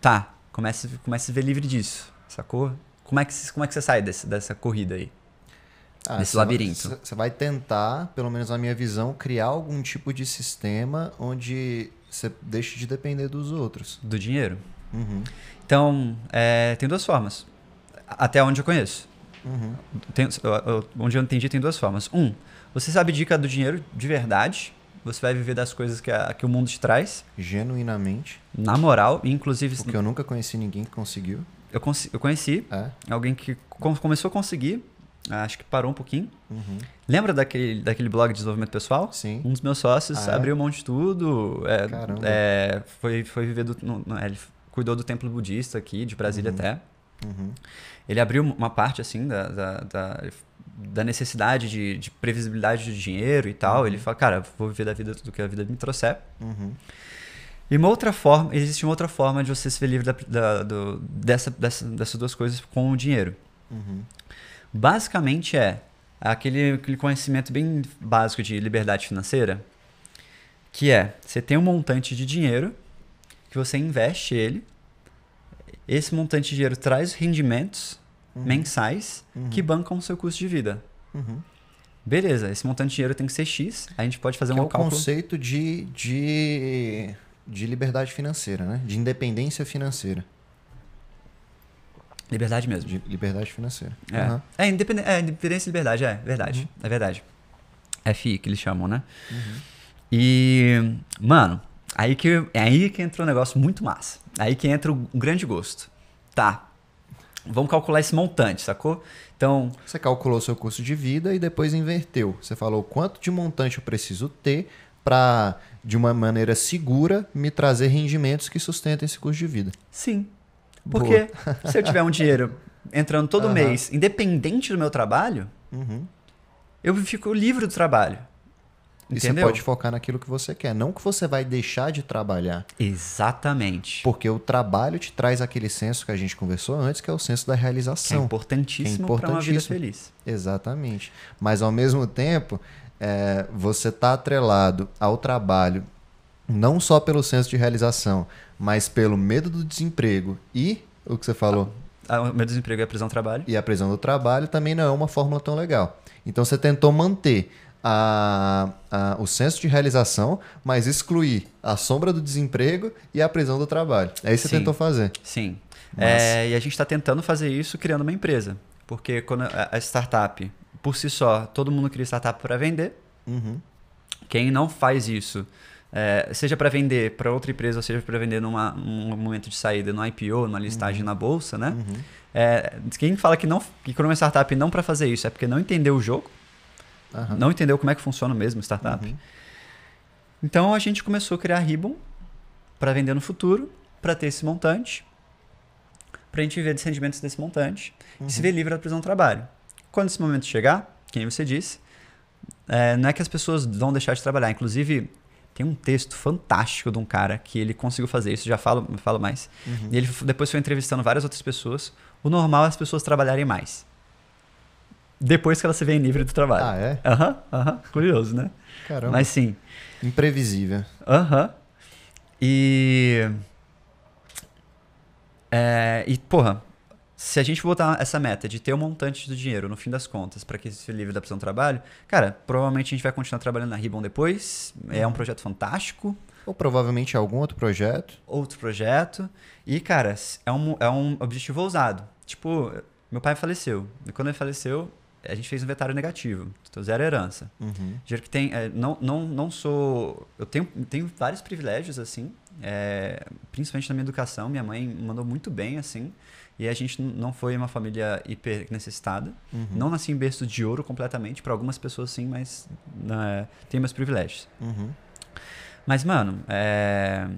Tá, comece, comece a ver livre disso, sacou? Como é que, como é que você sai desse, dessa corrida aí? Ah, desse labirinto. Você vai tentar, pelo menos na minha visão, criar algum tipo de sistema onde você deixe de depender dos outros. Do dinheiro. Uhum, Então, é, tem duas formas. Até onde eu conheço. uhum. Tem- onde eu entendi, tem duas formas. Um, você sabe dica do dinheiro de verdade. Você vai viver das coisas que, a- que o mundo te traz. Genuinamente. Na moral, inclusive Porque eu nunca conheci ninguém que conseguiu. eu, consi- eu conheci É. alguém que com- começou a conseguir, acho que parou um pouquinho. Uhum. Lembra daquele, daquele blog de desenvolvimento pessoal? Sim. Um dos meus sócios Ah, é? abriu mão de tudo. é, Caramba. é, foi, foi viver do. no- no- é, ele cuidou do templo budista aqui, de Brasília Uhum. até. Uhum. Ele abriu uma parte assim da, da, da, da necessidade de, de previsibilidade do dinheiro e tal. Uhum. Ele fala, cara, vou viver da vida do que a vida me trouxer. Uhum. E uma outra forma, existe uma outra forma de você se ver livre da, da- do- dessa, dessa, dessas duas coisas com o dinheiro. Uhum. Basicamente é aquele, aquele conhecimento bem básico de liberdade financeira, que é, você tem um montante de dinheiro que você investe ele, esse montante de dinheiro traz rendimentos Uhum. mensais Uhum. que bancam o seu custo de vida. Uhum. Beleza, esse montante de dinheiro tem que ser X, a gente pode fazer Que é um o cálculo. conceito de, de, de liberdade financeira, né? De independência financeira. Liberdade mesmo. De liberdade financeira. É, Aham. é, independência, é, independência e liberdade, é verdade. Uhum. É verdade. FI que eles chamam, né? Uhum. E, mano, aí que, é aí que entra um negócio muito massa. Aí que entra um grande gosto. Tá. Vamos calcular esse montante, sacou? Então, Você calculou seu custo de vida e depois inverteu. Você falou quanto de montante eu preciso ter para, de uma maneira segura, me trazer rendimentos que sustentem esse custo de vida. sim. Boa. Porque se eu tiver um dinheiro entrando todo Aham. mês, independente do meu trabalho, Uhum. eu fico livre do trabalho. E você Entendeu? pode focar naquilo que você quer. Não que você vai deixar de trabalhar. Exatamente. Porque o trabalho te traz aquele senso que a gente conversou antes, que é o senso da Que é realização. importantíssimo Que é para uma vida importantíssimo. feliz. Exatamente. Mas ao mesmo tempo, é, você está atrelado ao trabalho, não só pelo senso de realização, mas pelo medo do desemprego e o que você falou, Ah, O meu desemprego é prisão trabalho. e a prisão do trabalho também não é uma fórmula tão legal. Então você tentou manter a- a- o senso de realização, mas excluir a sombra do desemprego e a prisão do trabalho. É isso que você tentou fazer. Sim. Massa. É, e a gente está tentando fazer isso criando uma empresa. Porque quando a startup, por si só, todo mundo cria startup para vender. Uhum. Quem não faz isso, é, seja para vender para outra empresa, ou seja para vender numa, num momento de saída, no IPO, numa listagem na bolsa, né? Uhum. É, quem fala que não que criou uma startup não para fazer isso é porque não entendeu o jogo, Aham. não entendeu como é que funciona mesmo a startup. Uhum. Então a gente começou a criar Ribbon para vender no futuro, para ter esse montante, para a gente viver dos rendimentos desse montante e se ver livre da prisão do trabalho. Quando esse momento chegar, quem você disse, é, não é que as pessoas vão deixar de trabalhar. Inclusive, tem um texto fantástico de um cara que ele conseguiu fazer isso, já falo, falo mais. Uhum. E ele depois foi entrevistando várias outras pessoas. O normal é as pessoas trabalharem mais. Depois que elas se veem livre do trabalho. Ah, é? Aham, aham. Curioso, né? Caramba. Mas sim. Imprevisível. Aham. E. É, e, porra, se a gente botar essa meta de ter um montante do dinheiro no fim das contas para que se livre da prisão do trabalho, cara, provavelmente a gente vai continuar trabalhando na Ribbon depois. É um projeto fantástico. Ou provavelmente algum outro projeto. Outro projeto. E, cara, é um, é um objetivo ousado. Tipo, meu pai faleceu. E quando ele faleceu, a gente fez um inventário negativo. Então, zero herança. Uhum. Dinheiro que tem. é, não, não, não sou. Eu tenho, tenho vários privilégios, assim. é, principalmente na minha educação. Minha mãe mandou muito bem, assim. E a gente não foi uma família hiper necessitada. Uhum. Não nasci em berço de ouro completamente. Para algumas pessoas, sim, mas né, tem meus privilégios. Uhum. Mas, mano, é...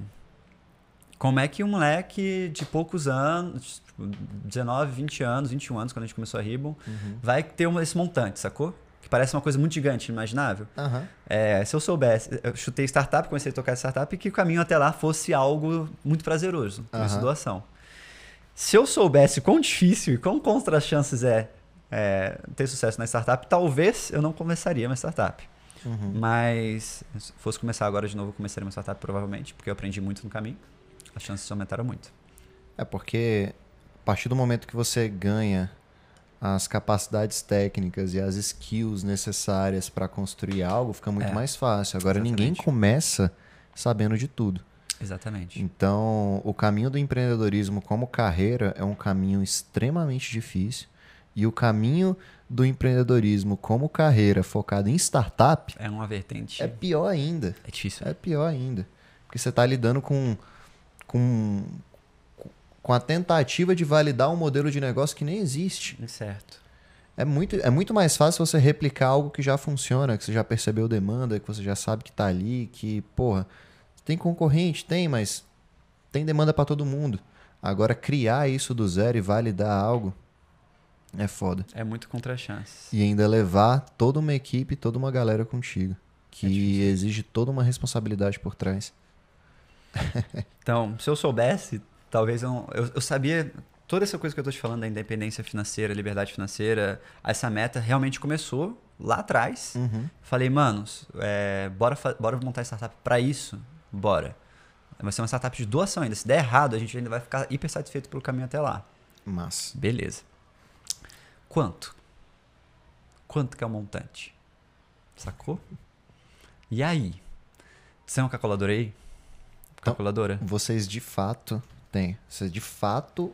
como é que um moleque de poucos anos, tipo, 19, 20 anos, 21 anos, quando a gente começou a Ribbon, Uhum. vai ter esse montante, sacou? Que parece uma coisa muito gigante, inimaginável. Aham. É, se eu soubesse, eu chutei startup, comecei a tocar startup, e que o caminho até lá fosse algo muito prazeroso, isso Aham. doação. Se eu soubesse quão difícil e quão contra as chances é, é ter sucesso na startup, talvez eu não começaria uma startup. Uhum. Mas se fosse começar agora de novo, eu começaria uma startup provavelmente, porque eu aprendi muito no caminho. As chances aumentaram muito. É porque a partir do momento que você ganha as capacidades técnicas e as skills necessárias para construir algo, fica muito É. mais fácil. Agora Exatamente. ninguém começa sabendo de tudo. Exatamente. Então, o caminho do empreendedorismo como carreira é um caminho extremamente difícil. E o caminho do empreendedorismo como carreira focado em startup É uma vertente. é É, pior ainda. difícil. É pior ainda. Porque você está lidando com, com, com a tentativa de validar um modelo de negócio que nem existe. Certo. É muito, é muito mais fácil você replicar algo que já funciona, que você já percebeu demanda, que você já sabe que tá ali, que, porra, tem concorrente? Tem, mas tem demanda para todo mundo. Agora, criar isso do zero e validar algo é foda. É muito contra chance. E ainda levar toda uma equipe, toda uma galera contigo, que É exige toda uma responsabilidade por trás. Então, se eu soubesse, talvez eu, não- eu, eu sabia toda essa coisa que eu tô te falando da independência financeira, liberdade financeira, essa meta realmente começou lá atrás. Uhum. Falei, manos, é, bora, bora montar startup pra isso? Bora. Vai ser uma startup de doação ainda. Se der errado, a gente ainda vai ficar hiper satisfeito pelo caminho até lá. Mas, Beleza. Quanto? Quanto que é o montante? Sacou? E aí? Você tem uma calculadora aí? Então- Calculadora? vocês de fato têm. Você de fato,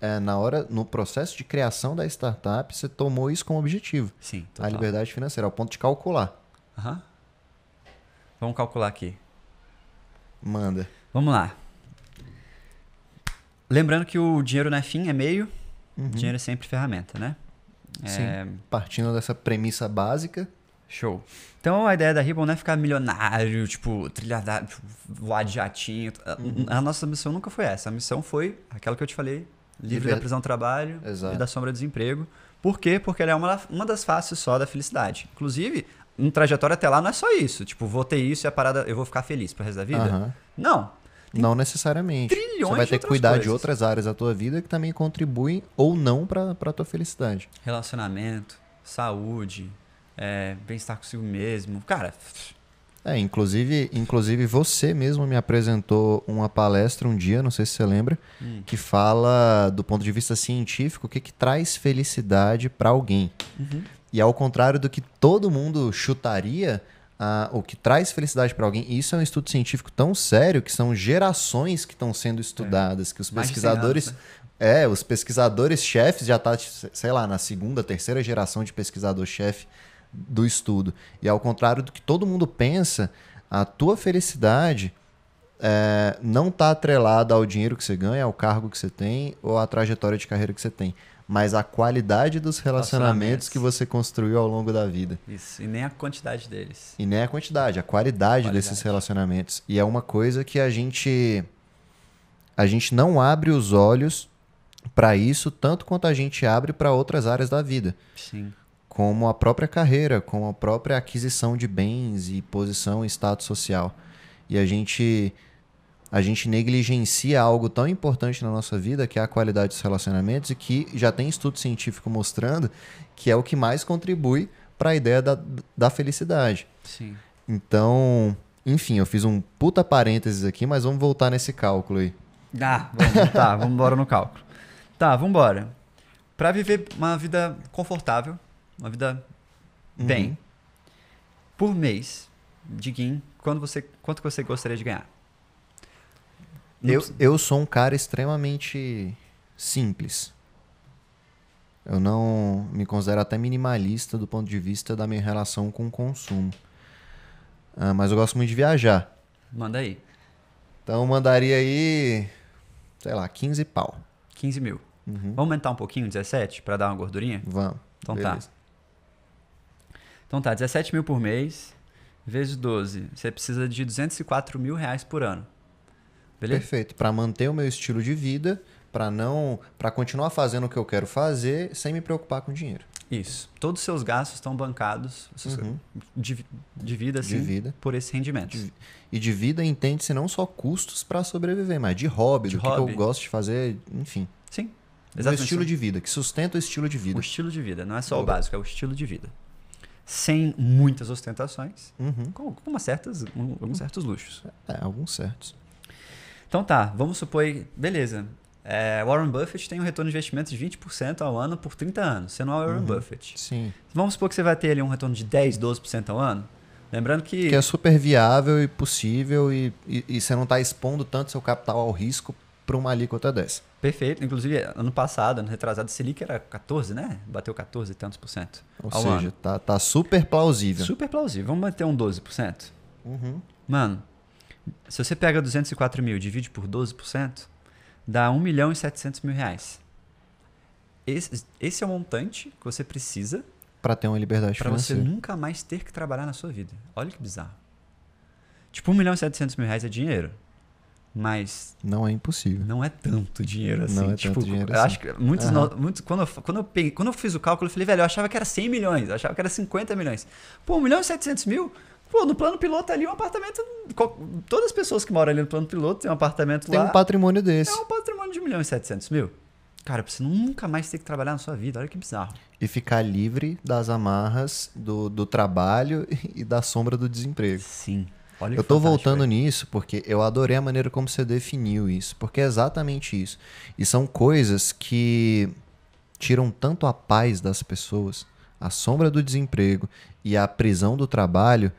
é, na hora, no processo de criação da startup, você tomou isso como objetivo. Sim, A total. liberdade financeira, ao ponto de calcular. Aham. Vamos calcular aqui. Manda. Vamos lá. Lembrando que o dinheiro não é fim, é meio. Uhum. Dinheiro é sempre ferramenta, né? É, Partindo dessa premissa básica, Show. Então a ideia da Ribbon não é ficar milionário, tipo, trilhardário, tipo, voar de jatinho. Uhum. A nossa missão nunca foi essa. A missão foi aquela que eu te falei: livre Viver- da prisão do trabalho Exato. e da sombra do desemprego. Por quê? Porque ela é uma, uma das faces só da felicidade. Inclusive, um trajetório até lá não é só isso. Tipo, vou ter isso e a parada, eu vou ficar feliz pro resto da vida. Aham. Não. não necessariamente. trilhões Você vai de ter que cuidar de coisas. outras áreas da tua vida que também contribuem ou não para a tua felicidade. Relacionamento, saúde, é, bem-estar consigo mesmo. Cara, É, inclusive, inclusive você mesmo me apresentou uma palestra um dia, não sei se você lembra, Hum. que fala do ponto de vista científico o que, que traz felicidade para alguém. Uhum. E ao contrário do que todo mundo chutaria, ah, o que traz felicidade para alguém, e isso é um estudo científico tão sério que são gerações que estão sendo estudadas, que os É. De 100 pesquisadores, né? é, os pesquisadores chefes já tá, sei lá, na segunda, terceira geração de pesquisador chefe do estudo. E ao contrário do que todo mundo pensa, a tua felicidade é, não está atrelada ao dinheiro que você ganha, ao cargo que você tem ou à trajetória de carreira que você tem, mas à qualidade dos relacionamentos Relacionamentos. que você construiu ao longo da vida. isso. E nem a quantidade deles. E nem a quantidade, a qualidade, Qualidade. desses relacionamentos. E é uma coisa que a gente a gente não abre os olhos para isso tanto quanto a gente abre para outras áreas da vida, Sim. Como a própria carreira, como a própria aquisição de bens e posição e status social. E a gente a gente negligencia algo tão importante na nossa vida, que é a qualidade dos relacionamentos, e que já tem estudo científico mostrando que é o que mais contribui para a ideia da, da felicidade. Sim. Então, enfim, eu fiz um puta parênteses aqui, mas vamos voltar nesse cálculo aí. Ah, vamos, tá, vamos embora no cálculo. Tá, vamos embora. Pra viver uma vida confortável, uma vida bem, Uhum. por mês, Diguinho, quando você, quanto você gostaria de ganhar? Não Eu, precisa- eu sou um cara extremamente simples. Eu não me considero até minimalista do ponto de vista da minha relação com o consumo. Ah, mas eu gosto muito de viajar. Manda aí. Então eu mandaria aí, sei lá, 15 pau. 15 mil. Uhum. Vamos aumentar um pouquinho, 17, pra dar uma gordurinha? Vamos. Então Beleza. tá. Então tá, 17 mil por mês, vezes 12. Você precisa de 204 mil reais por ano. Beleza? Perfeito. Para manter o meu estilo de vida, para não, para continuar fazendo o que eu quero fazer sem me preocupar com dinheiro. Isso. Todos os seus gastos estão bancados Uhum. de, de vida, De assim, vida. por esses rendimentos. De- E de vida entende-se não só custos para sobreviver, mas de hobby, De do que que hobby. eu gosto de fazer, enfim. Sim. O Exatamente. estilo de vida, que sustenta o estilo de vida. O estilo de vida. Não é só o básico, é o estilo de vida. Sem muitas ostentações, Uhum. com, com umas certas, um- alguns certos luxos. É, alguns certos. Então tá, vamos supor, beleza. É, Warren Buffett tem um retorno de investimento de 20% ao ano por 30 anos. Você não é Warren Uhum. Buffett. Sim. Vamos supor que você vai ter ali um retorno de 10, 12% ao ano. Lembrando que. Que é super viável e possível e, e, e você não está expondo tanto seu capital ao risco para uma alíquota dessa. Perfeito. Inclusive, ano passado, ano retrasado, Selic era 14, né? Bateu 14 e tantos por cento. Ou seja, ano. tá, tá super plausível. Super plausível. Vamos manter um 12%? Uhum. Mano, se você pega 204 mil e divide por 12%, dá 1 milhão e 700 mil reais. Esse, esse é o montante que você precisa Para ter uma liberdade Pra você financeira. nunca mais ter que trabalhar na sua vida. Olha que bizarro. Tipo, 1 milhão e 700 mil reais é dinheiro. Mas Não é impossível. não é tanto dinheiro assim. Não é tanto tipo, dinheiro eu assim. acho que muitos, no- muitos quando, eu, quando, eu peguei- quando eu fiz o cálculo, eu falei, velho, eu achava que era 100 milhões, eu achava que era 50 milhões. Pô, 1 milhão e 700 mil? Pô, no plano piloto ali, um apartamento. Todas as pessoas que moram ali no plano piloto têm um apartamento Tem lá. um patrimônio desse. É um patrimônio de 1 milhão e 700 mil. Cara, pra você nunca mais ter que trabalhar na sua vida. Olha que bizarro. E ficar livre das amarras do, do trabalho e da sombra do desemprego. Sim. Olha Eu tô voltando nisso porque eu adorei a maneira como você definiu isso, porque é exatamente isso. E são coisas que tiram tanto a paz das pessoas, a sombra do desemprego e a prisão do trabalho.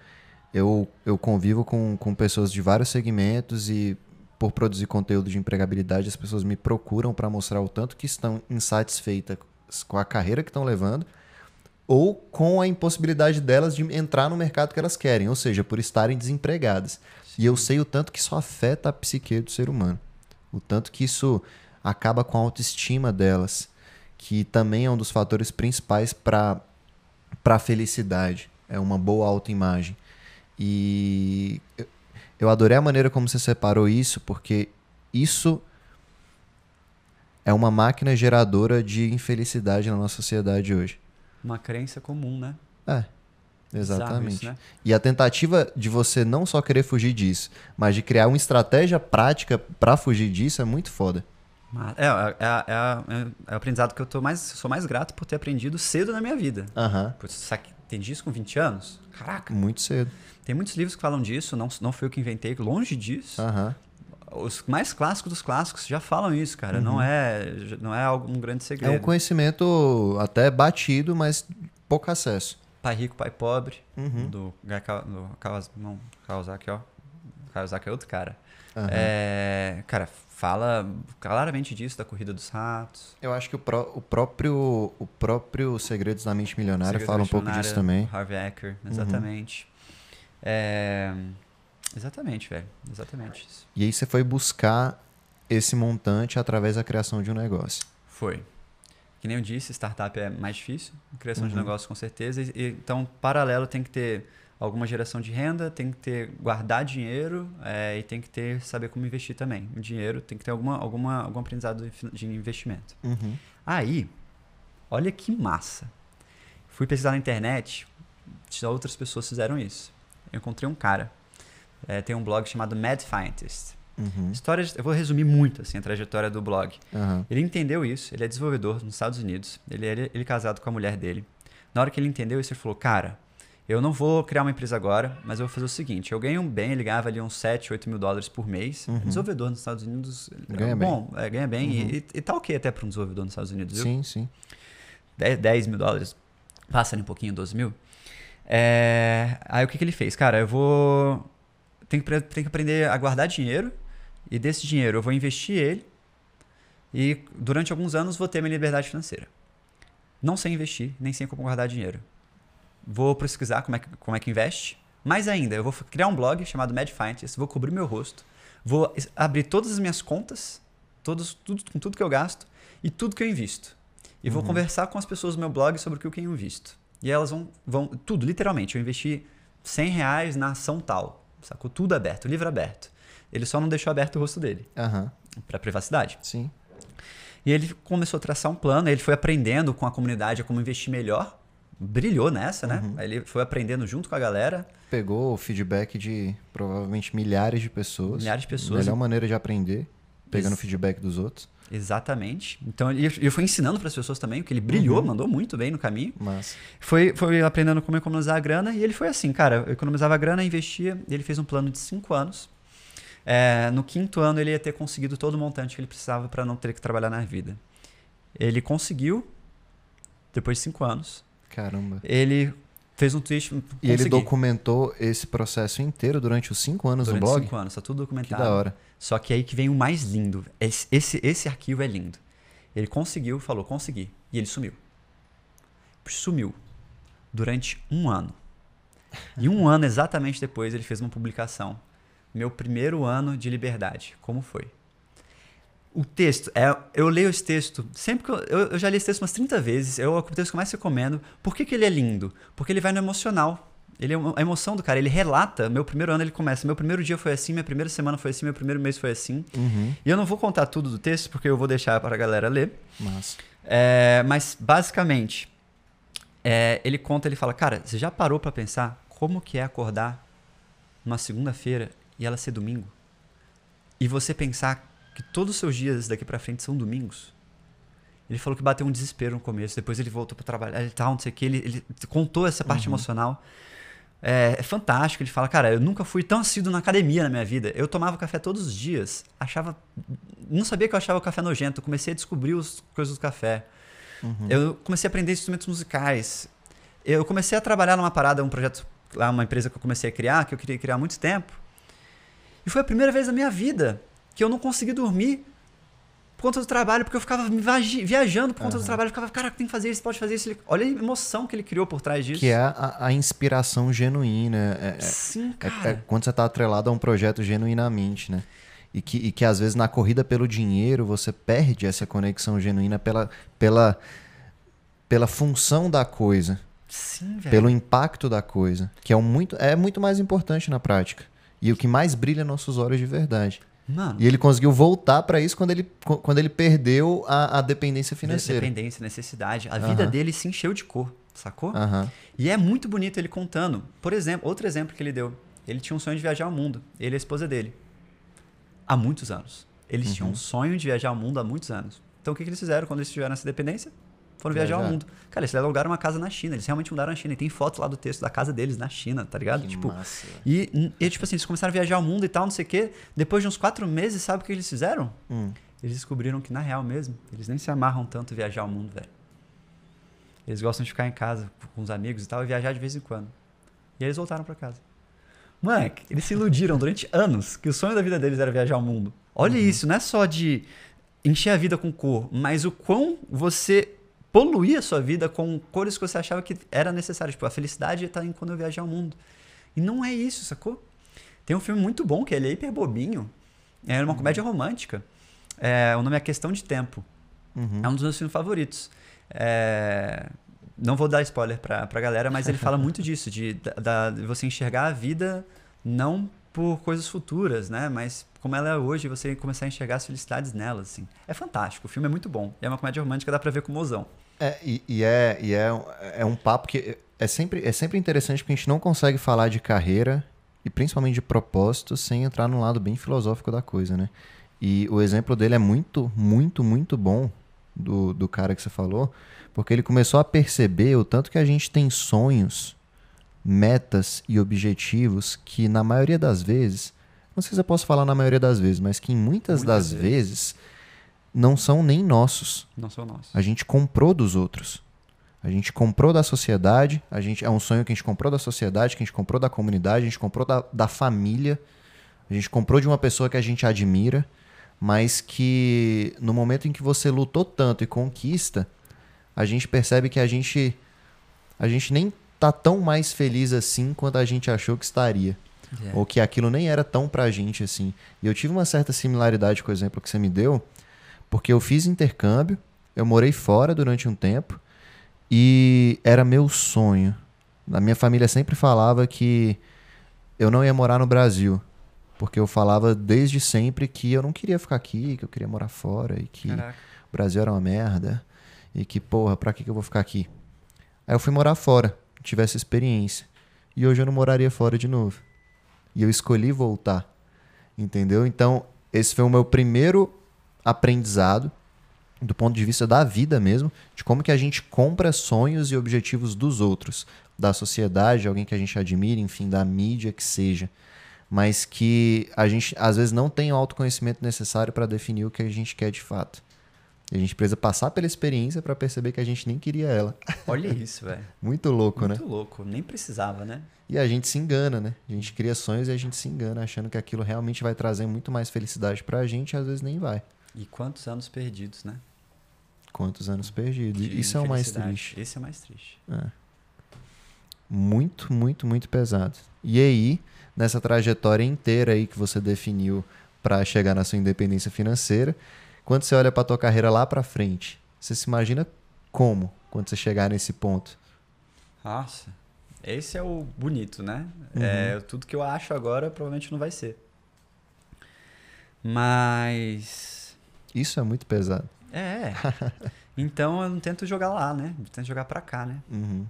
Eu, eu convivo com, com pessoas de vários segmentos e por produzir conteúdo de empregabilidade, as pessoas me procuram para mostrar o tanto que estão insatisfeitas com a carreira que estão levando ou com a impossibilidade delas de entrar no mercado que elas querem, ou seja, por estarem desempregadas. E eu sei o tanto que isso afeta a psique do ser humano, o tanto que isso acaba com a autoestima delas, que também é um dos fatores principais para a felicidade, é uma boa autoimagem. E eu adorei a maneira como você separou isso, porque isso é uma máquina geradora de infelicidade na nossa sociedade hoje. Uma crença comum, né? É, exatamente. isso, né? E a tentativa de você não só querer fugir disso, mas de criar uma estratégia prática pra fugir disso é muito foda. Mas- É, é, é, é, é o aprendizado que eu tô mais, sou mais grato por ter aprendido cedo na minha vida. Aham. Putz, sabe, entendi isso com 20 anos? Caraca. Muito cedo. Tem muitos livros que falam disso, não, não fui eu que inventei, longe disso. Aham. Os mais clássicos dos clássicos já falam isso, cara. Não é não é algo, um grande É segredo. um conhecimento até batido, mas pouco acesso. Pai rico, pai pobre, Uhum. do, do Kawasaki, não, ó. Kawasaki é outro cara. Aham. É, cara, fala claramente disso, da corrida dos ratos. Eu acho que o, pró- o próprio o próprio Segredos da Mente Milionária Segredo fala um pouco disso também. Uhum. Harvey Ecker, exatamente. É, exatamente, velho. Exatamente isso. E aí você foi buscar esse montante através da criação de um negócio. Foi. Que nem eu disse, startup é mais difícil, criação de Uhum. negócio com certeza. E, então, paralelo tem que ter alguma geração de renda, tem que ter guardar dinheiro é, e tem que ter saber como investir também. O dinheiro tem que ter alguma, alguma, algum aprendizado de de investimento. Uhum. Aí, olha que massa. Fui pesquisar na internet, outras pessoas fizeram isso. Eu encontrei um cara, é, tem um blog chamado Mad Scientist. Uhum. História, de- eu vou resumir muito assim a trajetória do blog. Aham. Ele entendeu isso, ele é desenvolvedor nos Estados Unidos, ele é ele, ele é casado com a mulher dele. Na hora que ele entendeu isso, ele falou: Cara, eu não vou criar uma empresa agora, mas eu vou fazer o seguinte: eu ganho bem, ele ganhava ali uns 7, 8 mil dólares por mês. Uhum. Desenvolvedor nos Estados Unidos. é Ganha bem. bom, é, ganha bem. Uhum. E, e tá ok até para um desenvolvedor nos Estados Unidos, viu? Sim, sim. 10, 10 mil dólares, passa ali um pouquinho, 12 mil. É, aí o que, que ele fez? Cara, eu vou. Tenho que, tenho que aprender a guardar dinheiro. E desse dinheiro eu vou investir ele. E durante alguns anos vou ter minha liberdade financeira. Não sei investir, nem sei como guardar dinheiro. Vou pesquisar como é que, como é que investe. Mais ainda, eu vou criar um blog chamado Mad Finance, vou cobrir meu rosto, vou abrir todas as minhas contas, todos, tudo, com tudo que eu gasto e tudo que eu invisto. E vou conversar com as pessoas do meu blog sobre o que eu invisto. E elas vão, vão. Tudo, literalmente. Eu investi 100 reais na ação tal. Sacou? Tudo aberto, livro aberto. Ele só não deixou aberto o rosto dele, Aham. para privacidade. Sim. E ele começou a traçar um plano, ele foi aprendendo com a comunidade a como investir melhor. Brilhou nessa, né? Uhum. Ele foi aprendendo junto com a galera. Pegou o feedback de provavelmente milhares de pessoas. Milhares de pessoas. Melhor maneira de aprender, pegando o feedback dos outros. Exatamente. Então ele, ele foi ensinando para as pessoas também, porque ele brilhou, Uhum. mandou muito bem no caminho. Mas. Foi, foi aprendendo como economizar a grana e ele foi assim, cara, eu economizava a grana, investia, e ele fez um plano de cinco anos. É, no quinto ano ele ia ter conseguido todo o montante que ele precisava para não ter que trabalhar na vida. Ele conseguiu, depois de cinco anos. Caramba. Ele fez um tweet. E ele consegui. documentou esse processo inteiro durante os cinco anos Durante no blog? cinco anos, tá tudo Que documentado. da hora. Só que aí que vem o mais lindo. Esse, esse, esse arquivo é lindo. Ele conseguiu, falou, consegui. E ele sumiu. Sumiu. Durante um ano. E um ano exatamente depois ele fez uma publicação. Meu primeiro ano de liberdade. Como foi? O texto, é, eu leio esse texto, sempre que eu, eu, eu já li esse texto umas 30 vezes, é o texto que eu mais recomendo. Por que, que ele é lindo? Porque ele vai no emocional. Ele é a emoção do cara, ele relata. Meu primeiro ano ele começa. Meu primeiro dia foi assim, minha primeira semana foi assim, meu primeiro mês foi assim. Uhum. E eu não vou contar tudo do texto, porque eu vou deixar para a galera ler. Mas. É, mas, basicamente, é, ele conta, ele fala, cara, você já parou para pensar como que é acordar numa segunda-feira e ela ser domingo? E você pensar que todos os seus dias daqui para frente são domingos? Ele falou que bateu um desespero no começo, depois ele voltou para trabalhar, ele tal, não sei o que, ele, ele contou essa parte emocional. É, é fantástico, ele fala, cara, eu nunca fui tão assíduo na academia na minha vida. Eu tomava café todos os dias, achava. Não sabia que eu achava o café nojento, comecei a descobrir as coisas do café. Eu comecei a aprender instrumentos musicais. Eu comecei a trabalhar numa parada, um projeto, lá, uma empresa que eu comecei a criar, que eu queria criar há muito tempo. E foi a primeira vez na minha vida que eu não consegui dormir por conta do trabalho, porque eu ficava viajando por conta do trabalho. Eu ficava, cara, tem que fazer isso, pode fazer isso. Olha a emoção que ele criou por trás disso. Que é a, a inspiração genuína. É, é- Sim, é- cara. é quando você está atrelado a um projeto genuinamente, né? E que, e que às vezes na corrida pelo dinheiro você perde essa conexão genuína pela, pela, pela função da coisa, Sim, velho. pelo impacto da coisa, que é, um muito, é muito mais importante na prática. E o que mais brilha nossos olhos de verdade. Mano, E ele conseguiu voltar para isso quando ele, quando ele perdeu a, a dependência financeira. dependência, necessidade. A vida dele se encheu de cor, sacou? Aham. E é muito bonito ele contando. Por exemplo, outro exemplo que ele deu. Ele tinha um sonho de viajar ao mundo. Ele e a esposa dele. Há muitos anos. Eles tinham um sonho de viajar ao mundo há muitos anos. Então o que, que eles fizeram quando eles tiveram essa dependência? Foram viajar ao Viajar. mundo. Cara, eles alugaram uma casa na China. Eles realmente mudaram a China. E tem foto lá do texto da casa deles na China, tá ligado? Que tipo, massa. e, e, tipo assim, eles começaram a viajar ao mundo e tal, não sei o quê. Depois de uns quatro meses, sabe o que eles fizeram? Hum. Eles descobriram que, na real mesmo, eles nem se amarram tanto viajar ao mundo, velho. Eles gostam de ficar em casa com os amigos e tal e viajar de vez em quando. E aí eles voltaram pra casa. Moleque, eles se iludiram durante anos que o sonho da vida deles era viajar ao mundo. Olha isso, não é só de encher a vida com cor, mas o quão você poluía a sua vida com cores que você achava que era necessário. Tipo, a felicidade está em quando eu viajar ao mundo. E não é isso, sacou? Tem um filme muito bom que ele é hiper bobinho. É uma comédia romântica. É, o nome é Questão de Tempo. Uhum. É um dos meus filmes favoritos. É, Não vou dar spoiler pra, pra galera, mas ele fala muito disso, de, da- você enxergar a vida não por coisas futuras, né? Mas como ela é hoje, você começar a enxergar as felicidades nela, assim. É fantástico, o filme é muito bom. E é uma comédia romântica, dá pra ver com o mozão. É, e, e é, e é, é um papo que é sempre, é sempre interessante porque a gente não consegue falar de carreira e principalmente de propósito sem entrar num lado bem filosófico da coisa, né? E o exemplo dele é muito, muito, muito bom do, do cara que você falou, porque ele começou a perceber o tanto que a gente tem sonhos, metas e objetivos que na maioria das vezes, não sei se eu posso falar na maioria das vezes, mas que em muitas, Muitas das vezes não são nem nossos. Não sou nosso. A gente comprou dos outros. A gente comprou da sociedade, a gente é um sonho que a gente comprou da sociedade, que a gente comprou da comunidade, a gente comprou da, da família, a gente comprou de uma pessoa que a gente admira, mas que no momento em que você lutou tanto e conquista, a gente percebe que a gente a gente nem tá tão mais feliz assim quanto a gente achou que estaria. É. Ou que aquilo nem era tão pra gente assim. E eu tive uma certa similaridade com o exemplo que você me deu, porque eu fiz intercâmbio, eu morei fora durante um tempo e era meu sonho. A minha família sempre falava que eu não ia morar no Brasil, porque eu falava desde sempre que eu não queria ficar aqui, que eu queria morar fora e que Caraca. o Brasil era uma merda e que, porra, pra que que eu vou ficar aqui? Aí eu fui morar fora, tive essa experiência. E hoje eu não moraria fora de novo. E eu escolhi voltar. Entendeu? Então, esse foi o meu primeiro aprendizado do ponto de vista da vida mesmo, de como que a gente compra sonhos e objetivos dos outros, da sociedade, alguém que a gente admira, enfim, da mídia que seja, mas que a gente às vezes não tem o autoconhecimento necessário para definir o que a gente quer de fato. E a gente precisa passar pela experiência para perceber que a gente nem queria ela. Olha isso, velho. Muito louco, Muito né? Muito louco. Nem precisava, né? E a gente se engana, né? A gente cria sonhos e a gente se engana, achando que aquilo realmente vai trazer muito mais felicidade pra gente e às vezes nem vai. E quantos anos perdidos, né? Quantos anos perdidos. De Isso é o mais triste. Esse é o mais triste. É. Muito, muito, muito pesado. E aí, nessa trajetória inteira aí que você definiu para chegar na sua independência financeira, quando você olha para tua carreira lá para frente, você se imagina como quando você chegar nesse ponto? Nossa, esse é o bonito, né? Uhum. É, tudo que eu acho agora provavelmente não vai ser. Mas. Isso é muito pesado. É. então eu não tento jogar lá, né? Eu tento jogar pra cá, né? Uhum.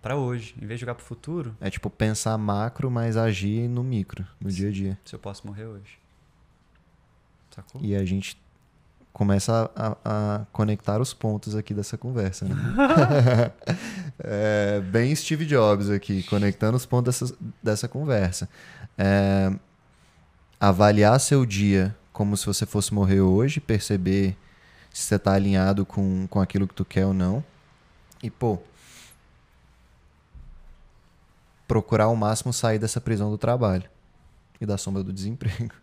Pra hoje. Em vez de jogar pro futuro, É tipo pensar macro, mas agir no micro, no dia a dia. se eu posso morrer hoje. Sacou? E a gente começa a, a- conectar os pontos aqui dessa conversa, né? É, bem Steve Jobs aqui, conectando os pontos dessa, dessa conversa. É, avaliar seu dia como se você fosse morrer hoje, perceber se você está alinhado com, com aquilo que tu quer ou não. E, pô, procurar ao máximo sair dessa prisão do trabalho e da sombra do desemprego.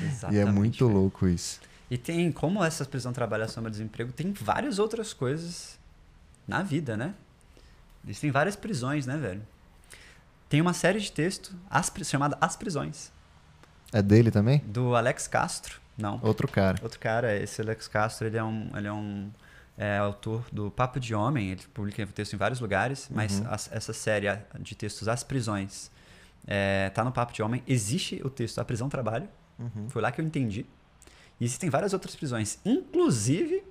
Exatamente. e é muito louco isso. E tem, como essa prisão trabalha sombra desemprego, tem várias outras coisas na vida, né? Existem várias prisões, né, velho? Tem uma série de texto as, chamada As Prisões, É dele também? do Alex Castro. Não, Outro cara. outro cara, esse Alex Castro, ele é um, ele é um é, autor do Papo de Homem, ele publica texto em vários lugares, mas Uhum. as- essa série de textos As Prisões é, tá no Papo de Homem. Existe o texto A Prisão Trabalho, Uhum. foi lá que eu entendi. E existem várias outras prisões, inclusive,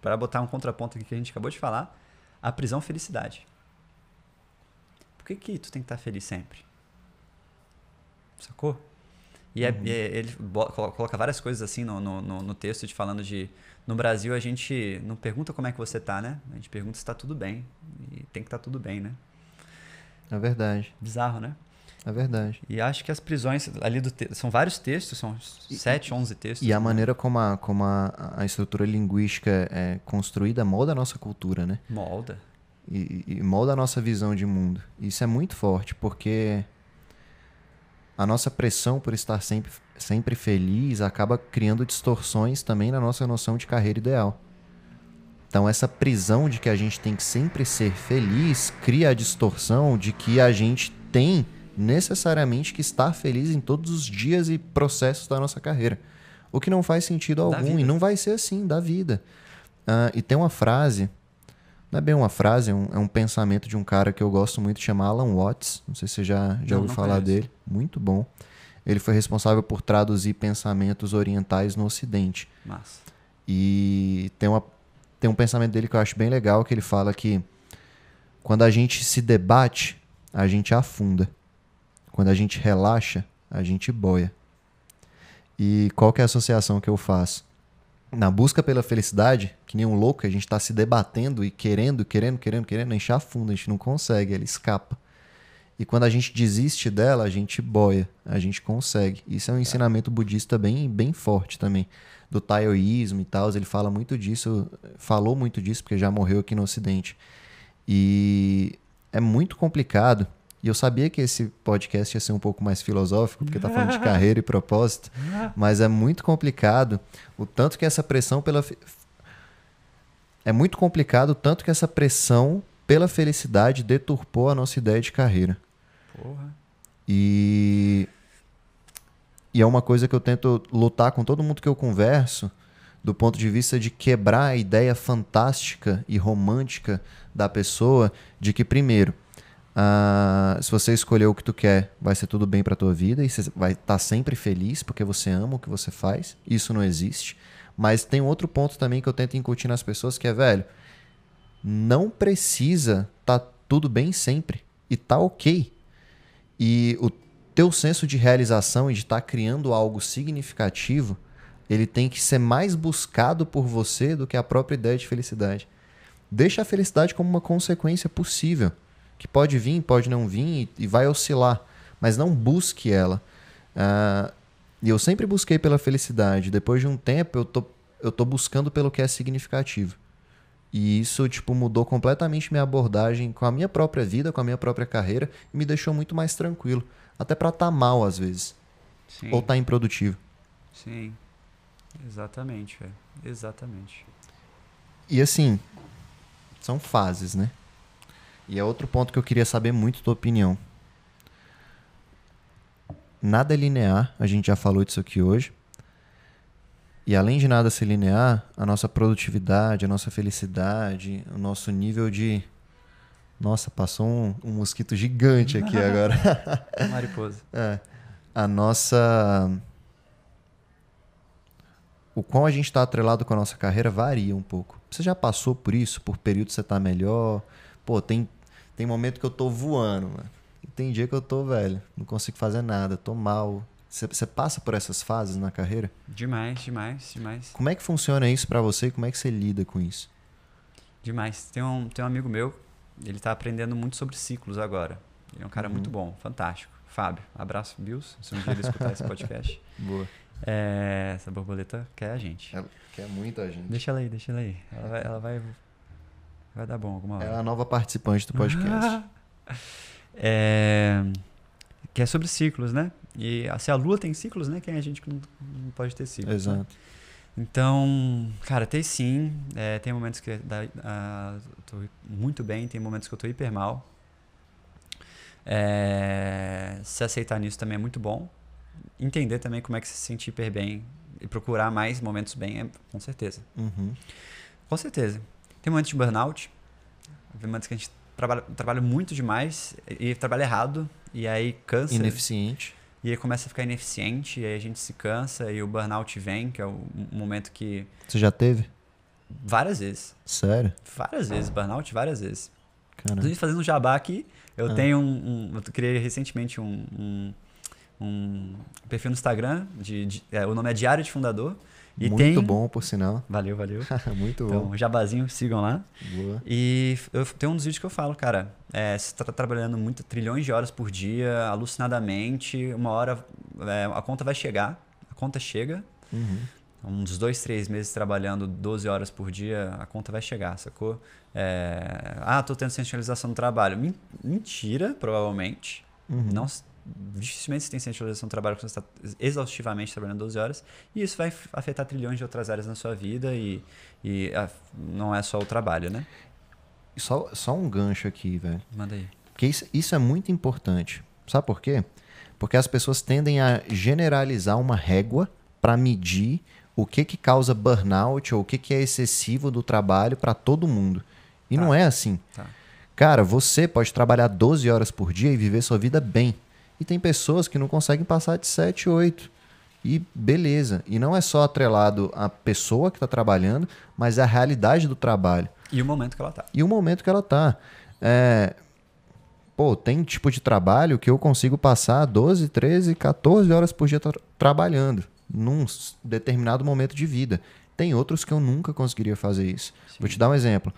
para botar um contraponto aqui que a gente acabou de falar, a prisão felicidade. Por que, que tu tem que estar feliz sempre? Sacou? E é- Uhum. é- ele coloca várias coisas assim no, no, no- texto, de falando de. No Brasil a gente não pergunta como é que você tá, né? A gente pergunta se tá tudo bem. E tem que estar tudo bem, né? É verdade. Bizarro, né? É verdade. E acho que as prisões ali do te- são vários textos, são sete, onze textos. E a né? maneira como a, como a, a estrutura linguística é construída molda a nossa cultura, né? molda. E, e molda a nossa visão de mundo. Isso é muito forte, porque a nossa pressão por estar sempre, sempre feliz acaba criando distorções também na nossa noção de carreira ideal. Então, essa prisão de que a gente tem que sempre ser feliz cria a distorção de que a gente tem necessariamente que estar feliz em todos os dias e processos da nossa carreira. O que não faz sentido algum e não vai ser assim da vida. Ah, e tem uma frase, não é bem uma frase, é um, é um pensamento de um cara que eu gosto muito, chama Alan Watts. Não sei se você já, já Não, ouviu não falar conheço. dele. Muito bom. Ele foi responsável por traduzir pensamentos orientais no Ocidente. Massa. E tem, uma, tem um pensamento dele que eu acho bem legal, que ele fala que quando a gente se debate, a gente afunda. Quando a gente relaxa, a gente boia. E qual que é a associação que eu faço? Na busca pela felicidade, que nem um louco, a gente está se debatendo e querendo, querendo, querendo, querendo, a gente afunda, a gente não consegue, ela escapa. E quando a gente desiste dela, a gente boia, a gente consegue. Isso é um ensinamento budista bem, bem forte também. Do taoísmo e tal, ele fala muito disso, falou muito disso, porque já morreu aqui no Ocidente. E é muito complicado. E eu sabia que esse podcast ia ser um pouco mais filosófico, porque tá falando de carreira e propósito, mas é muito complicado o tanto que essa pressão pela. É muito complicado o tanto que essa pressão pela felicidade deturpou a nossa ideia de carreira. Porra. E, e é uma coisa que eu tento lutar com todo mundo que eu converso, do ponto de vista de quebrar a ideia fantástica e romântica da pessoa de que, primeiro, ah, se você escolher o que tu quer, vai ser tudo bem pra tua vida e você vai estar sempre feliz porque você ama o que você faz. Isso não existe. Mas tem outro ponto também que eu tento incutir nas pessoas que é, velho, não precisa tá tudo bem sempre e tá ok. E o teu senso de realização e de estar criando algo significativo ele tem que ser mais buscado por você do que a própria ideia de felicidade. Deixa a felicidade como uma consequência possível, que pode vir, pode não vir e, e vai oscilar, mas não busque ela. Uh, e eu sempre busquei pela felicidade. Depois de um tempo, eu tô, eu tô buscando pelo que é significativo. E isso, tipo, mudou completamente minha abordagem com a minha própria vida, com a minha própria carreira, e me deixou muito mais tranquilo. Até para estar tá mal, às vezes. Sim. Ou estar tá improdutivo. Sim. Exatamente, velho. Exatamente. E assim, são fases, né? E é outro ponto que eu queria saber muito tua opinião. Nada é linear, a gente já falou disso aqui hoje. E além de nada ser linear, a nossa produtividade, a nossa felicidade, o nosso nível de. Nossa, passou um, um mosquito gigante aqui agora. Mariposa. É. A nossa. O quão a gente está atrelado com a nossa carreira varia um pouco. Você já passou por isso? Por período que você está melhor? Pô, tem, tem momento que eu tô voando, mano. E tem dia que eu tô, velho, não consigo fazer nada, tô mal, você passa por essas fases na carreira? Demais, demais, demais. Como é que funciona isso para você e como é que você lida com isso? Demais. Tem um, tem um amigo meu, ele está aprendendo muito sobre ciclos agora. Ele é um cara uhum. muito bom, fantástico. Fábio, abraço, Bills, se um dia ele escutar esse podcast. Boa. É, essa borboleta quer a gente. Ela quer muito a gente. Deixa ela aí, deixa ela aí. Ela vai, ela vai, vai dar bom alguma hora. É a nova participante do podcast. é, que é sobre ciclos, né? E se assim, a Lua tem ciclos, né? Quem é a gente que não, não pode ter ciclos? Exato. Né? Então, cara, tem sim. É, tem momentos que da, uh, eu tô muito bem, tem momentos que eu tô hiper mal. É, se aceitar nisso também é muito bom. Entender também como é que se sente hiper bem e procurar mais momentos bem, é, com certeza. Uhum. Com certeza. Tem momentos de burnout, tem momentos que a gente trabalha, trabalha muito demais e trabalha errado, e aí cansa. Ineficiente. E aí começa a ficar ineficiente, e aí a gente se cansa e o burnout vem, que é o momento que. Você já teve? Várias vezes. Sério? Várias vezes, burnout, várias vezes. Caramba. Inclusive, fazendo um jabá aqui, eu ah. tenho um, um, Eu criei recentemente um, um, um perfil no Instagram, de, de é, o nome é Diário de Fundador. E Muito tem... bom, por sinal. Valeu, valeu. Muito então, bom. jabazinho, sigam lá. Boa. E eu tenho um dos vídeos que eu falo, cara, é, você está trabalhando muito, trilhões de horas por dia, alucinadamente, uma hora é, a conta vai chegar, a conta chega. Uhum. Uns dois, três meses trabalhando 12 horas por dia, a conta vai chegar, sacou? É, ah, tô tendo sensualização no trabalho. Mentira, provavelmente. Uhum. Não, dificilmente você tem centralização do trabalho quando você está exaustivamente trabalhando 12 horas. E isso vai afetar trilhões de outras áreas na sua vida e, e a, não é só o trabalho, né? Só, só um gancho aqui, velho. Manda aí. Porque isso, isso é muito importante. Sabe por quê? Porque as pessoas tendem a generalizar uma régua para medir o que, que causa burnout ou o que, que é excessivo do trabalho para todo mundo. E tá. não é assim. Tá. Cara, você pode trabalhar 12 horas por dia e viver sua vida bem. E tem pessoas que não conseguem passar de 7, 8. E beleza. E não é só atrelado à pessoa que está trabalhando, mas à realidade do trabalho. E o momento que ela está. E o momento que ela está. É... Pô, tem tipo de trabalho que eu consigo passar 12, 13, 14 horas por dia tra trabalhando num determinado momento de vida. Tem outros que eu nunca conseguiria fazer isso. Sim. Vou te dar um exemplo.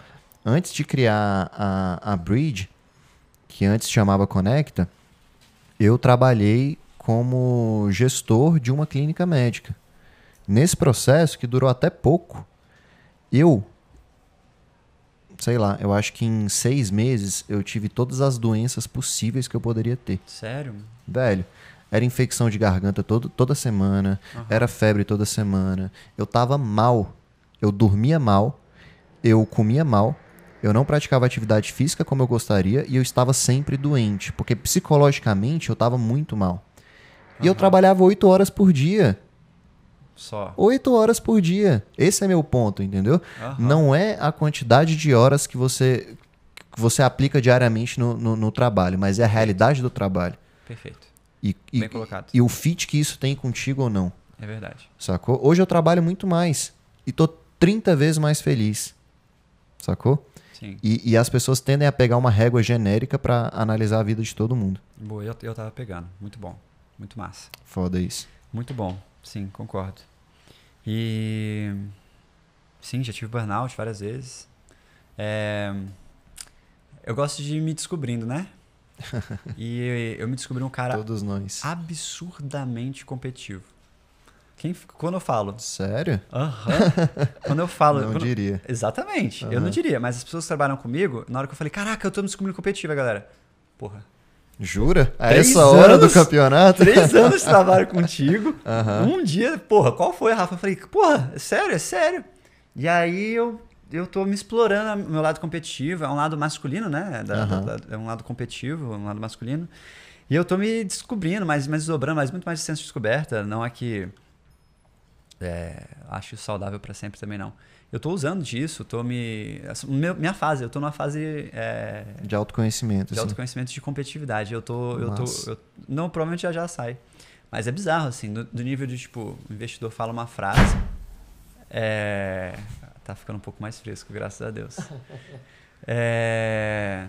Antes de criar a, a Bridge, que antes chamava Conecta, eu trabalhei como gestor de uma clínica médica. Nesse processo, que durou até pouco, eu, sei lá, eu acho que em seis meses eu tive todas as doenças possíveis que eu poderia ter. Sério? Velho, era infecção de garganta todo, toda semana, uhum. era febre toda semana. Eu tava mal, eu dormia mal, eu comia mal, eu não praticava atividade física como eu gostaria e eu estava sempre doente, porque psicologicamente eu estava muito mal. E eu trabalhava oito horas por dia. Só. Oito horas por dia. Esse é meu ponto, entendeu? Uhum. Não é a quantidade de horas que você, que você aplica diariamente no, no, no trabalho, mas é a realidade do trabalho. Perfeito. E, Bem e, colocado. E o fit que isso tem contigo ou não. É verdade. Sacou? Hoje eu trabalho muito mais. E tô 30 vezes mais feliz. Sacou? E, e as pessoas tendem a pegar uma régua genérica para analisar a vida de todo mundo. Boa, eu, eu tava pegando. Muito bom. Muito massa. Foda isso. Muito bom. Sim, concordo. E. Sim, já tive burnout várias vezes. É, eu gosto de me descobrindo, né? e eu me descobri um cara Todos nós. absurdamente competitivo. Quem, quando eu falo. Sério? Aham. quando eu falo. Não quando- diria. Exatamente. Eu Aham. não diria, mas as pessoas que trabalham comigo, na hora que eu falei, caraca, eu tô me descobrindo competitiva, galera. Porra. Jura? A Três essa hora do anos? campeonato? Três anos de trabalho contigo. Aham. Um dia, porra, qual foi, Rafa? Eu falei, porra, é sério, é sério. E aí eu, eu tô me explorando o meu lado competitivo. É um lado masculino, né? Da- Aham. da- é um lado competitivo, um lado masculino. E eu tô me descobrindo, mais, mais desdobrando, mas muito mais de senso de descoberta. Não é que é, acho saudável pra sempre também, não. Eu tô usando disso, tô me. meu- minha fase, eu tô numa fase é, De autoconhecimento. de assim. autoconhecimento de competitividade. Eu tô. Eu tô eu- não, provavelmente já já sai. Mas é bizarro, assim, do, do nível de, tipo, o investidor fala uma frase. É, tá ficando um pouco mais fresco, graças a Deus. É,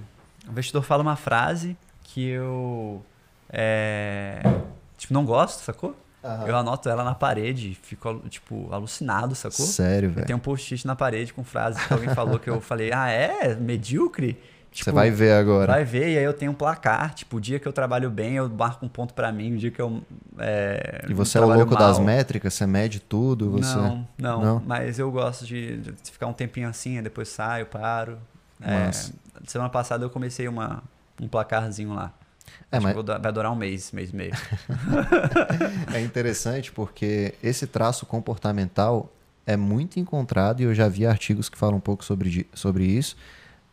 o investidor fala uma frase que eu. é, tipo, não gosto, sacou? Aham. Eu anoto ela na parede fico, tipo, alucinado, sacou? Sério, velho. tenho um post-it na parede com frases que alguém falou que eu falei, ah, é? Medíocre? Você vai ver agora. Vai ver, e aí eu tenho um placar. Tipo, o dia que eu trabalho bem, eu marco um ponto pra mim. O dia que eu. É, E você é o louco das mal- métricas? Você mede tudo? Você... Não, não, Não? Mas eu gosto de, de ficar um tempinho assim, depois saio, paro. É, semana passada eu comecei uma, um placarzinho lá. É, mas- vou vai durar um mês, mês e meio. É interessante porque esse traço comportamental é muito encontrado e eu já vi artigos que falam um pouco sobre, sobre isso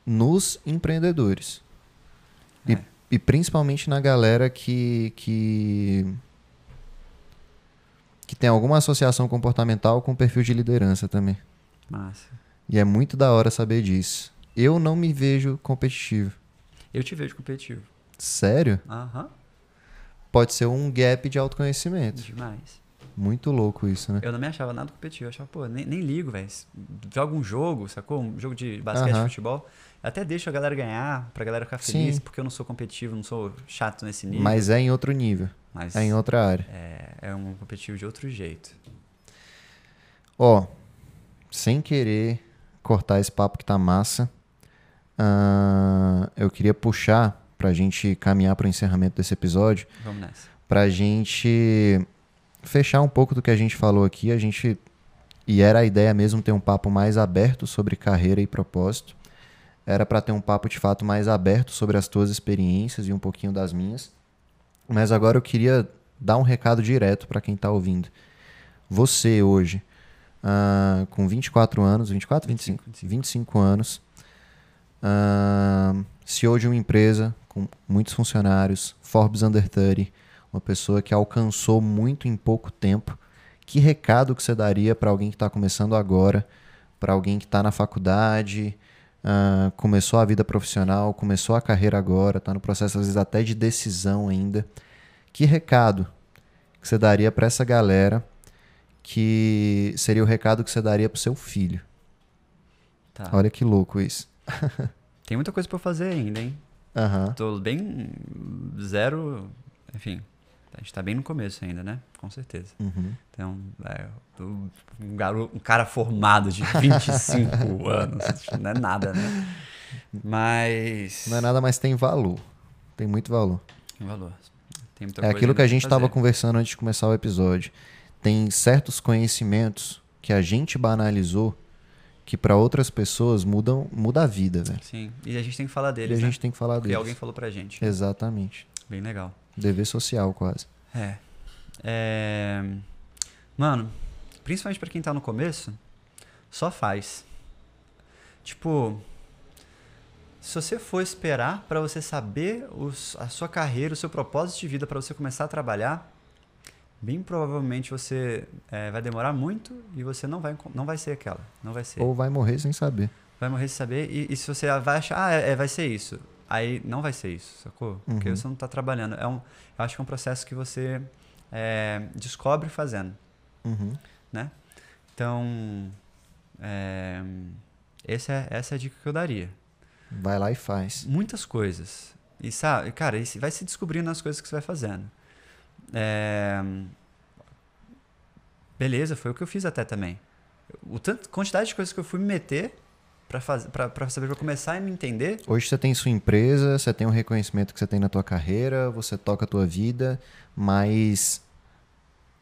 nos empreendedores. E, É. e principalmente na galera que, que, que tem alguma associação comportamental com perfil de liderança também. Massa. E é muito da hora saber disso. Eu não me vejo competitivo. Eu te vejo competitivo. Sério? Aham. Pode ser um gap de autoconhecimento. Demais. Muito louco isso, né? Eu não me achava nada competitivo. Eu achava, pô, nem, nem ligo, velho. Joga um jogo, sacou? Um jogo de basquete, Aham. futebol. Eu até deixo a galera ganhar, pra galera ficar feliz, Sim. porque eu não sou competitivo, não sou chato nesse nível. Mas é em outro nível. Mas É em outra área. é, é um competitivo de outro jeito. Ó, sem querer cortar esse papo que tá massa, ah, eu queria puxar pra gente caminhar pro encerramento desse episódio, Vamos nessa. pra gente fechar um pouco do que a gente falou aqui. A gente. E era a ideia mesmo ter um papo mais aberto sobre carreira e propósito. Era pra ter um papo de fato mais aberto sobre as tuas experiências e um pouquinho das minhas. Mas agora eu queria dar um recado direto pra quem tá ouvindo. Você hoje, ah, com 24 anos, 24, 25, 25 anos, ah, CEO de uma empresa com muitos funcionários, Forbes Under 30, uma pessoa que alcançou muito em pouco tempo. Que recado que você daria para alguém que está começando agora, para alguém que está na faculdade, ah, começou a vida profissional, começou a carreira agora, está no processo às vezes até de decisão ainda? Que recado que você daria para essa galera que seria o recado que você daria para seu filho? Tá. Olha que louco isso. Tem muita coisa eu fazer ainda, hein? Aham. Tô bem zero. Enfim, a gente tá bem no começo ainda, né? Com certeza. Uhum. Então, é, um, garoto, um cara formado de 25 anos. Não é nada, né? Mas. Não é nada, mas tem valor. Tem muito valor. Tem valor. Tem É aquilo que a gente estava conversando antes de começar o episódio. Tem certos conhecimentos que a gente banalizou que para outras pessoas mudam muda a vida, velho. Sim. E a gente tem que falar E a deles, gente né? tem que falar Porque deles. alguém falou pra gente. Exatamente. Bem legal. Dever social, quase. É. É, Mano, principalmente pra quem tá no começo, só faz. Tipo, se você for esperar pra você saber os- a sua carreira, o seu propósito de vida pra você começar a trabalhar, bem provavelmente você é, vai demorar muito e você não vai, não vai ser aquela. Não vai ser. Ou vai morrer sem saber. Vai morrer sem saber. E, e se você vai achar, ah, é, é, vai ser isso. Aí não vai ser isso, sacou? Porque Uhum. você não tá trabalhando. É um, eu acho que é um processo que você é, descobre fazendo, Uhum. né? Então, é, essa, é, essa é a dica que eu daria. Vai lá e faz. Muitas coisas. E sabe, cara, vai se descobrindo nas coisas que você vai fazendo. É, beleza, foi o que eu fiz até também. O tanto quantidade de coisas que eu fui me meter para fazer para saber para começar a me entender. Hoje você tem sua empresa, você tem o reconhecimento que você tem na tua carreira, você toca a tua vida, mas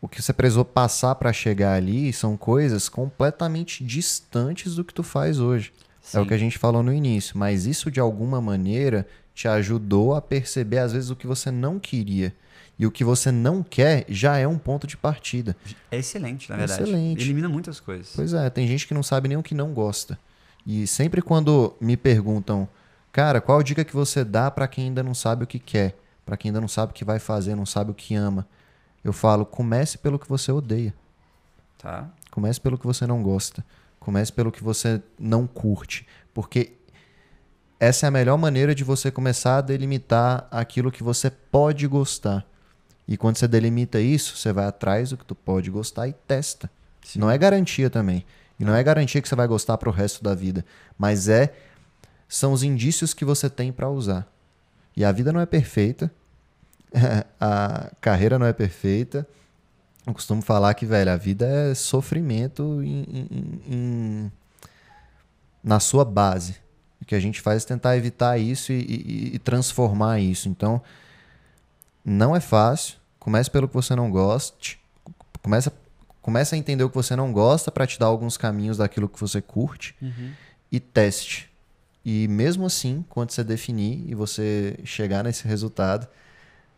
o que você precisou passar para chegar ali são coisas completamente distantes do que tu faz hoje. Sim. É o que a gente falou no início, mas isso de alguma maneira te ajudou a perceber às vezes o que você não queria. E o que você não quer já é um ponto de partida. É excelente, na verdade. Excelente. Elimina muitas coisas. Pois é, tem gente que não sabe nem o que não gosta. E sempre quando me perguntam, cara, qual dica que você dá para quem ainda não sabe o que quer, para quem ainda não sabe o que vai fazer, não sabe o que ama, eu falo, comece pelo que você odeia. Tá. Comece pelo que você não gosta. Comece pelo que você não curte, porque essa é a melhor maneira de você começar a delimitar aquilo que você pode gostar. E quando você delimita isso, você vai atrás do que tu pode gostar e testa. Sim. Não é garantia também. E não é garantia que você vai gostar para o resto da vida, mas é são os indícios que você tem para usar. E a vida não é perfeita, a carreira não é perfeita. Eu costumo falar que, velho, a vida é sofrimento em, em, em, na sua base. O que a gente faz é tentar evitar isso e, e, e transformar isso. Então, não é fácil. Comece pelo que você não goste. Começa Começa a entender o que você não gosta para te dar alguns caminhos daquilo que você curte uhum. e teste. E mesmo assim, quando você definir e você chegar nesse resultado,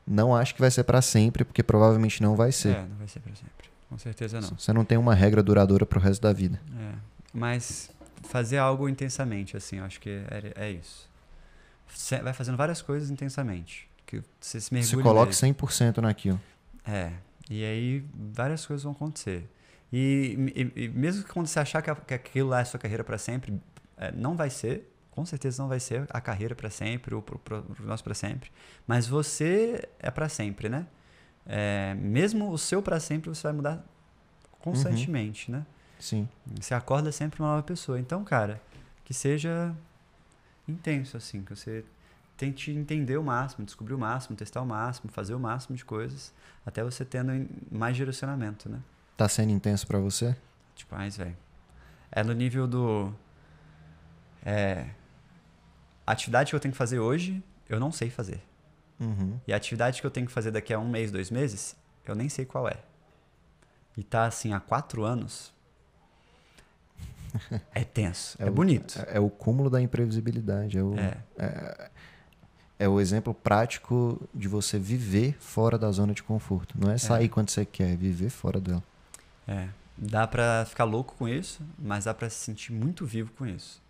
não acho que vai ser para sempre, porque provavelmente não vai ser. É, não vai ser para sempre. Com certeza não. Você não tem uma regra duradoura para o resto da vida. É, mas fazer algo intensamente, assim, acho que é, é isso. Vai fazendo várias coisas intensamente. Que você se mergulha. Se coloque 100% naquilo. É, e aí várias coisas vão acontecer. E, e, e mesmo que quando você achar que, que aquilo lá é a sua carreira para sempre, é, não vai ser. Com certeza não vai ser a carreira para sempre, ou pro, nosso para sempre. Mas você é para sempre, né? É, mesmo o seu para sempre você vai mudar constantemente, uhum. né? Sim. Você acorda sempre uma nova pessoa. Então, cara, que seja intenso, assim, que você tente entender o máximo, descobrir o máximo, testar o máximo, fazer o máximo de coisas, até você tendo mais direcionamento, né? Tá sendo intenso para você? Tipo, mais, velho. É no nível do. É. A atividade que eu tenho que fazer hoje, eu não sei fazer. Uhum. E a atividade que eu tenho que fazer daqui a um mês, dois meses, eu nem sei qual é. E tá assim há quatro anos. É tenso. é, é o, bonito. É, é, o cúmulo da imprevisibilidade. É o, é. É é o exemplo prático de você viver fora da zona de conforto. Não é sair é. quando você quer, é viver fora dela. É. Dá pra ficar louco com isso, mas dá pra se sentir muito vivo com isso.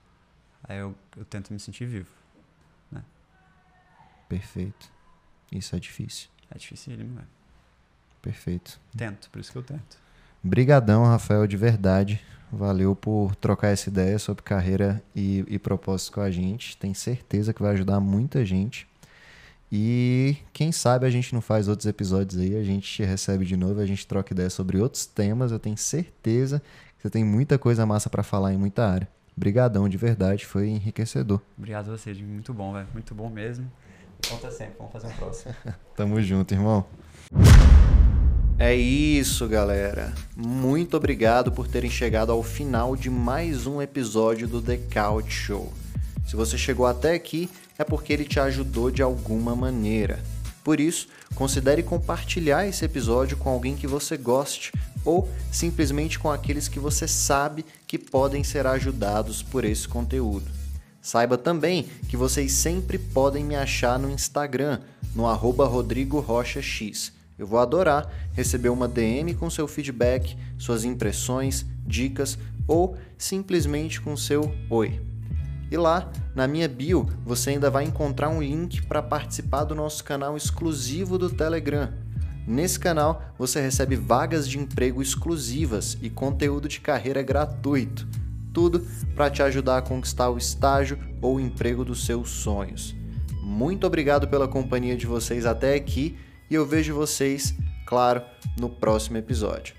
Aí eu, eu tento me sentir vivo. Né? Perfeito. Isso é difícil. É difícil, não é? Perfeito. Tento, por isso que eu tento. Brigadão, Rafael, de verdade. Valeu por trocar essa ideia sobre carreira e, e propósitos com a gente. Tenho certeza que vai ajudar muita gente. E quem sabe a gente não faz outros episódios aí, a gente te recebe de novo, a gente troca ideia sobre outros temas. Eu tenho certeza que você tem muita coisa massa para falar em muita área. Obrigadão, de verdade, foi enriquecedor. Obrigado a você, muito bom, velho. Muito bom mesmo. Conta sempre, vamos fazer um próximo. Tamo junto, irmão. É isso, galera. Muito obrigado por terem chegado ao final de mais um episódio do The Couch Show. Se você chegou até aqui, é porque ele te ajudou de alguma maneira. Por isso, considere compartilhar esse episódio com alguém que você goste ou simplesmente com aqueles que você sabe que podem ser ajudados por esse conteúdo. Saiba também que vocês sempre podem me achar no Instagram, no arroba Rodrigo Rocha X eu vou adorar receber uma DM com seu feedback, suas impressões, dicas ou simplesmente com seu oi. E lá, na minha bio, você ainda vai encontrar um link para participar do nosso canal exclusivo do Telegram. Nesse canal, você recebe vagas de emprego exclusivas e conteúdo de carreira gratuito. Tudo para te ajudar a conquistar o estágio ou o emprego dos seus sonhos. Muito obrigado pela companhia de vocês até aqui e eu vejo vocês, claro, no próximo episódio.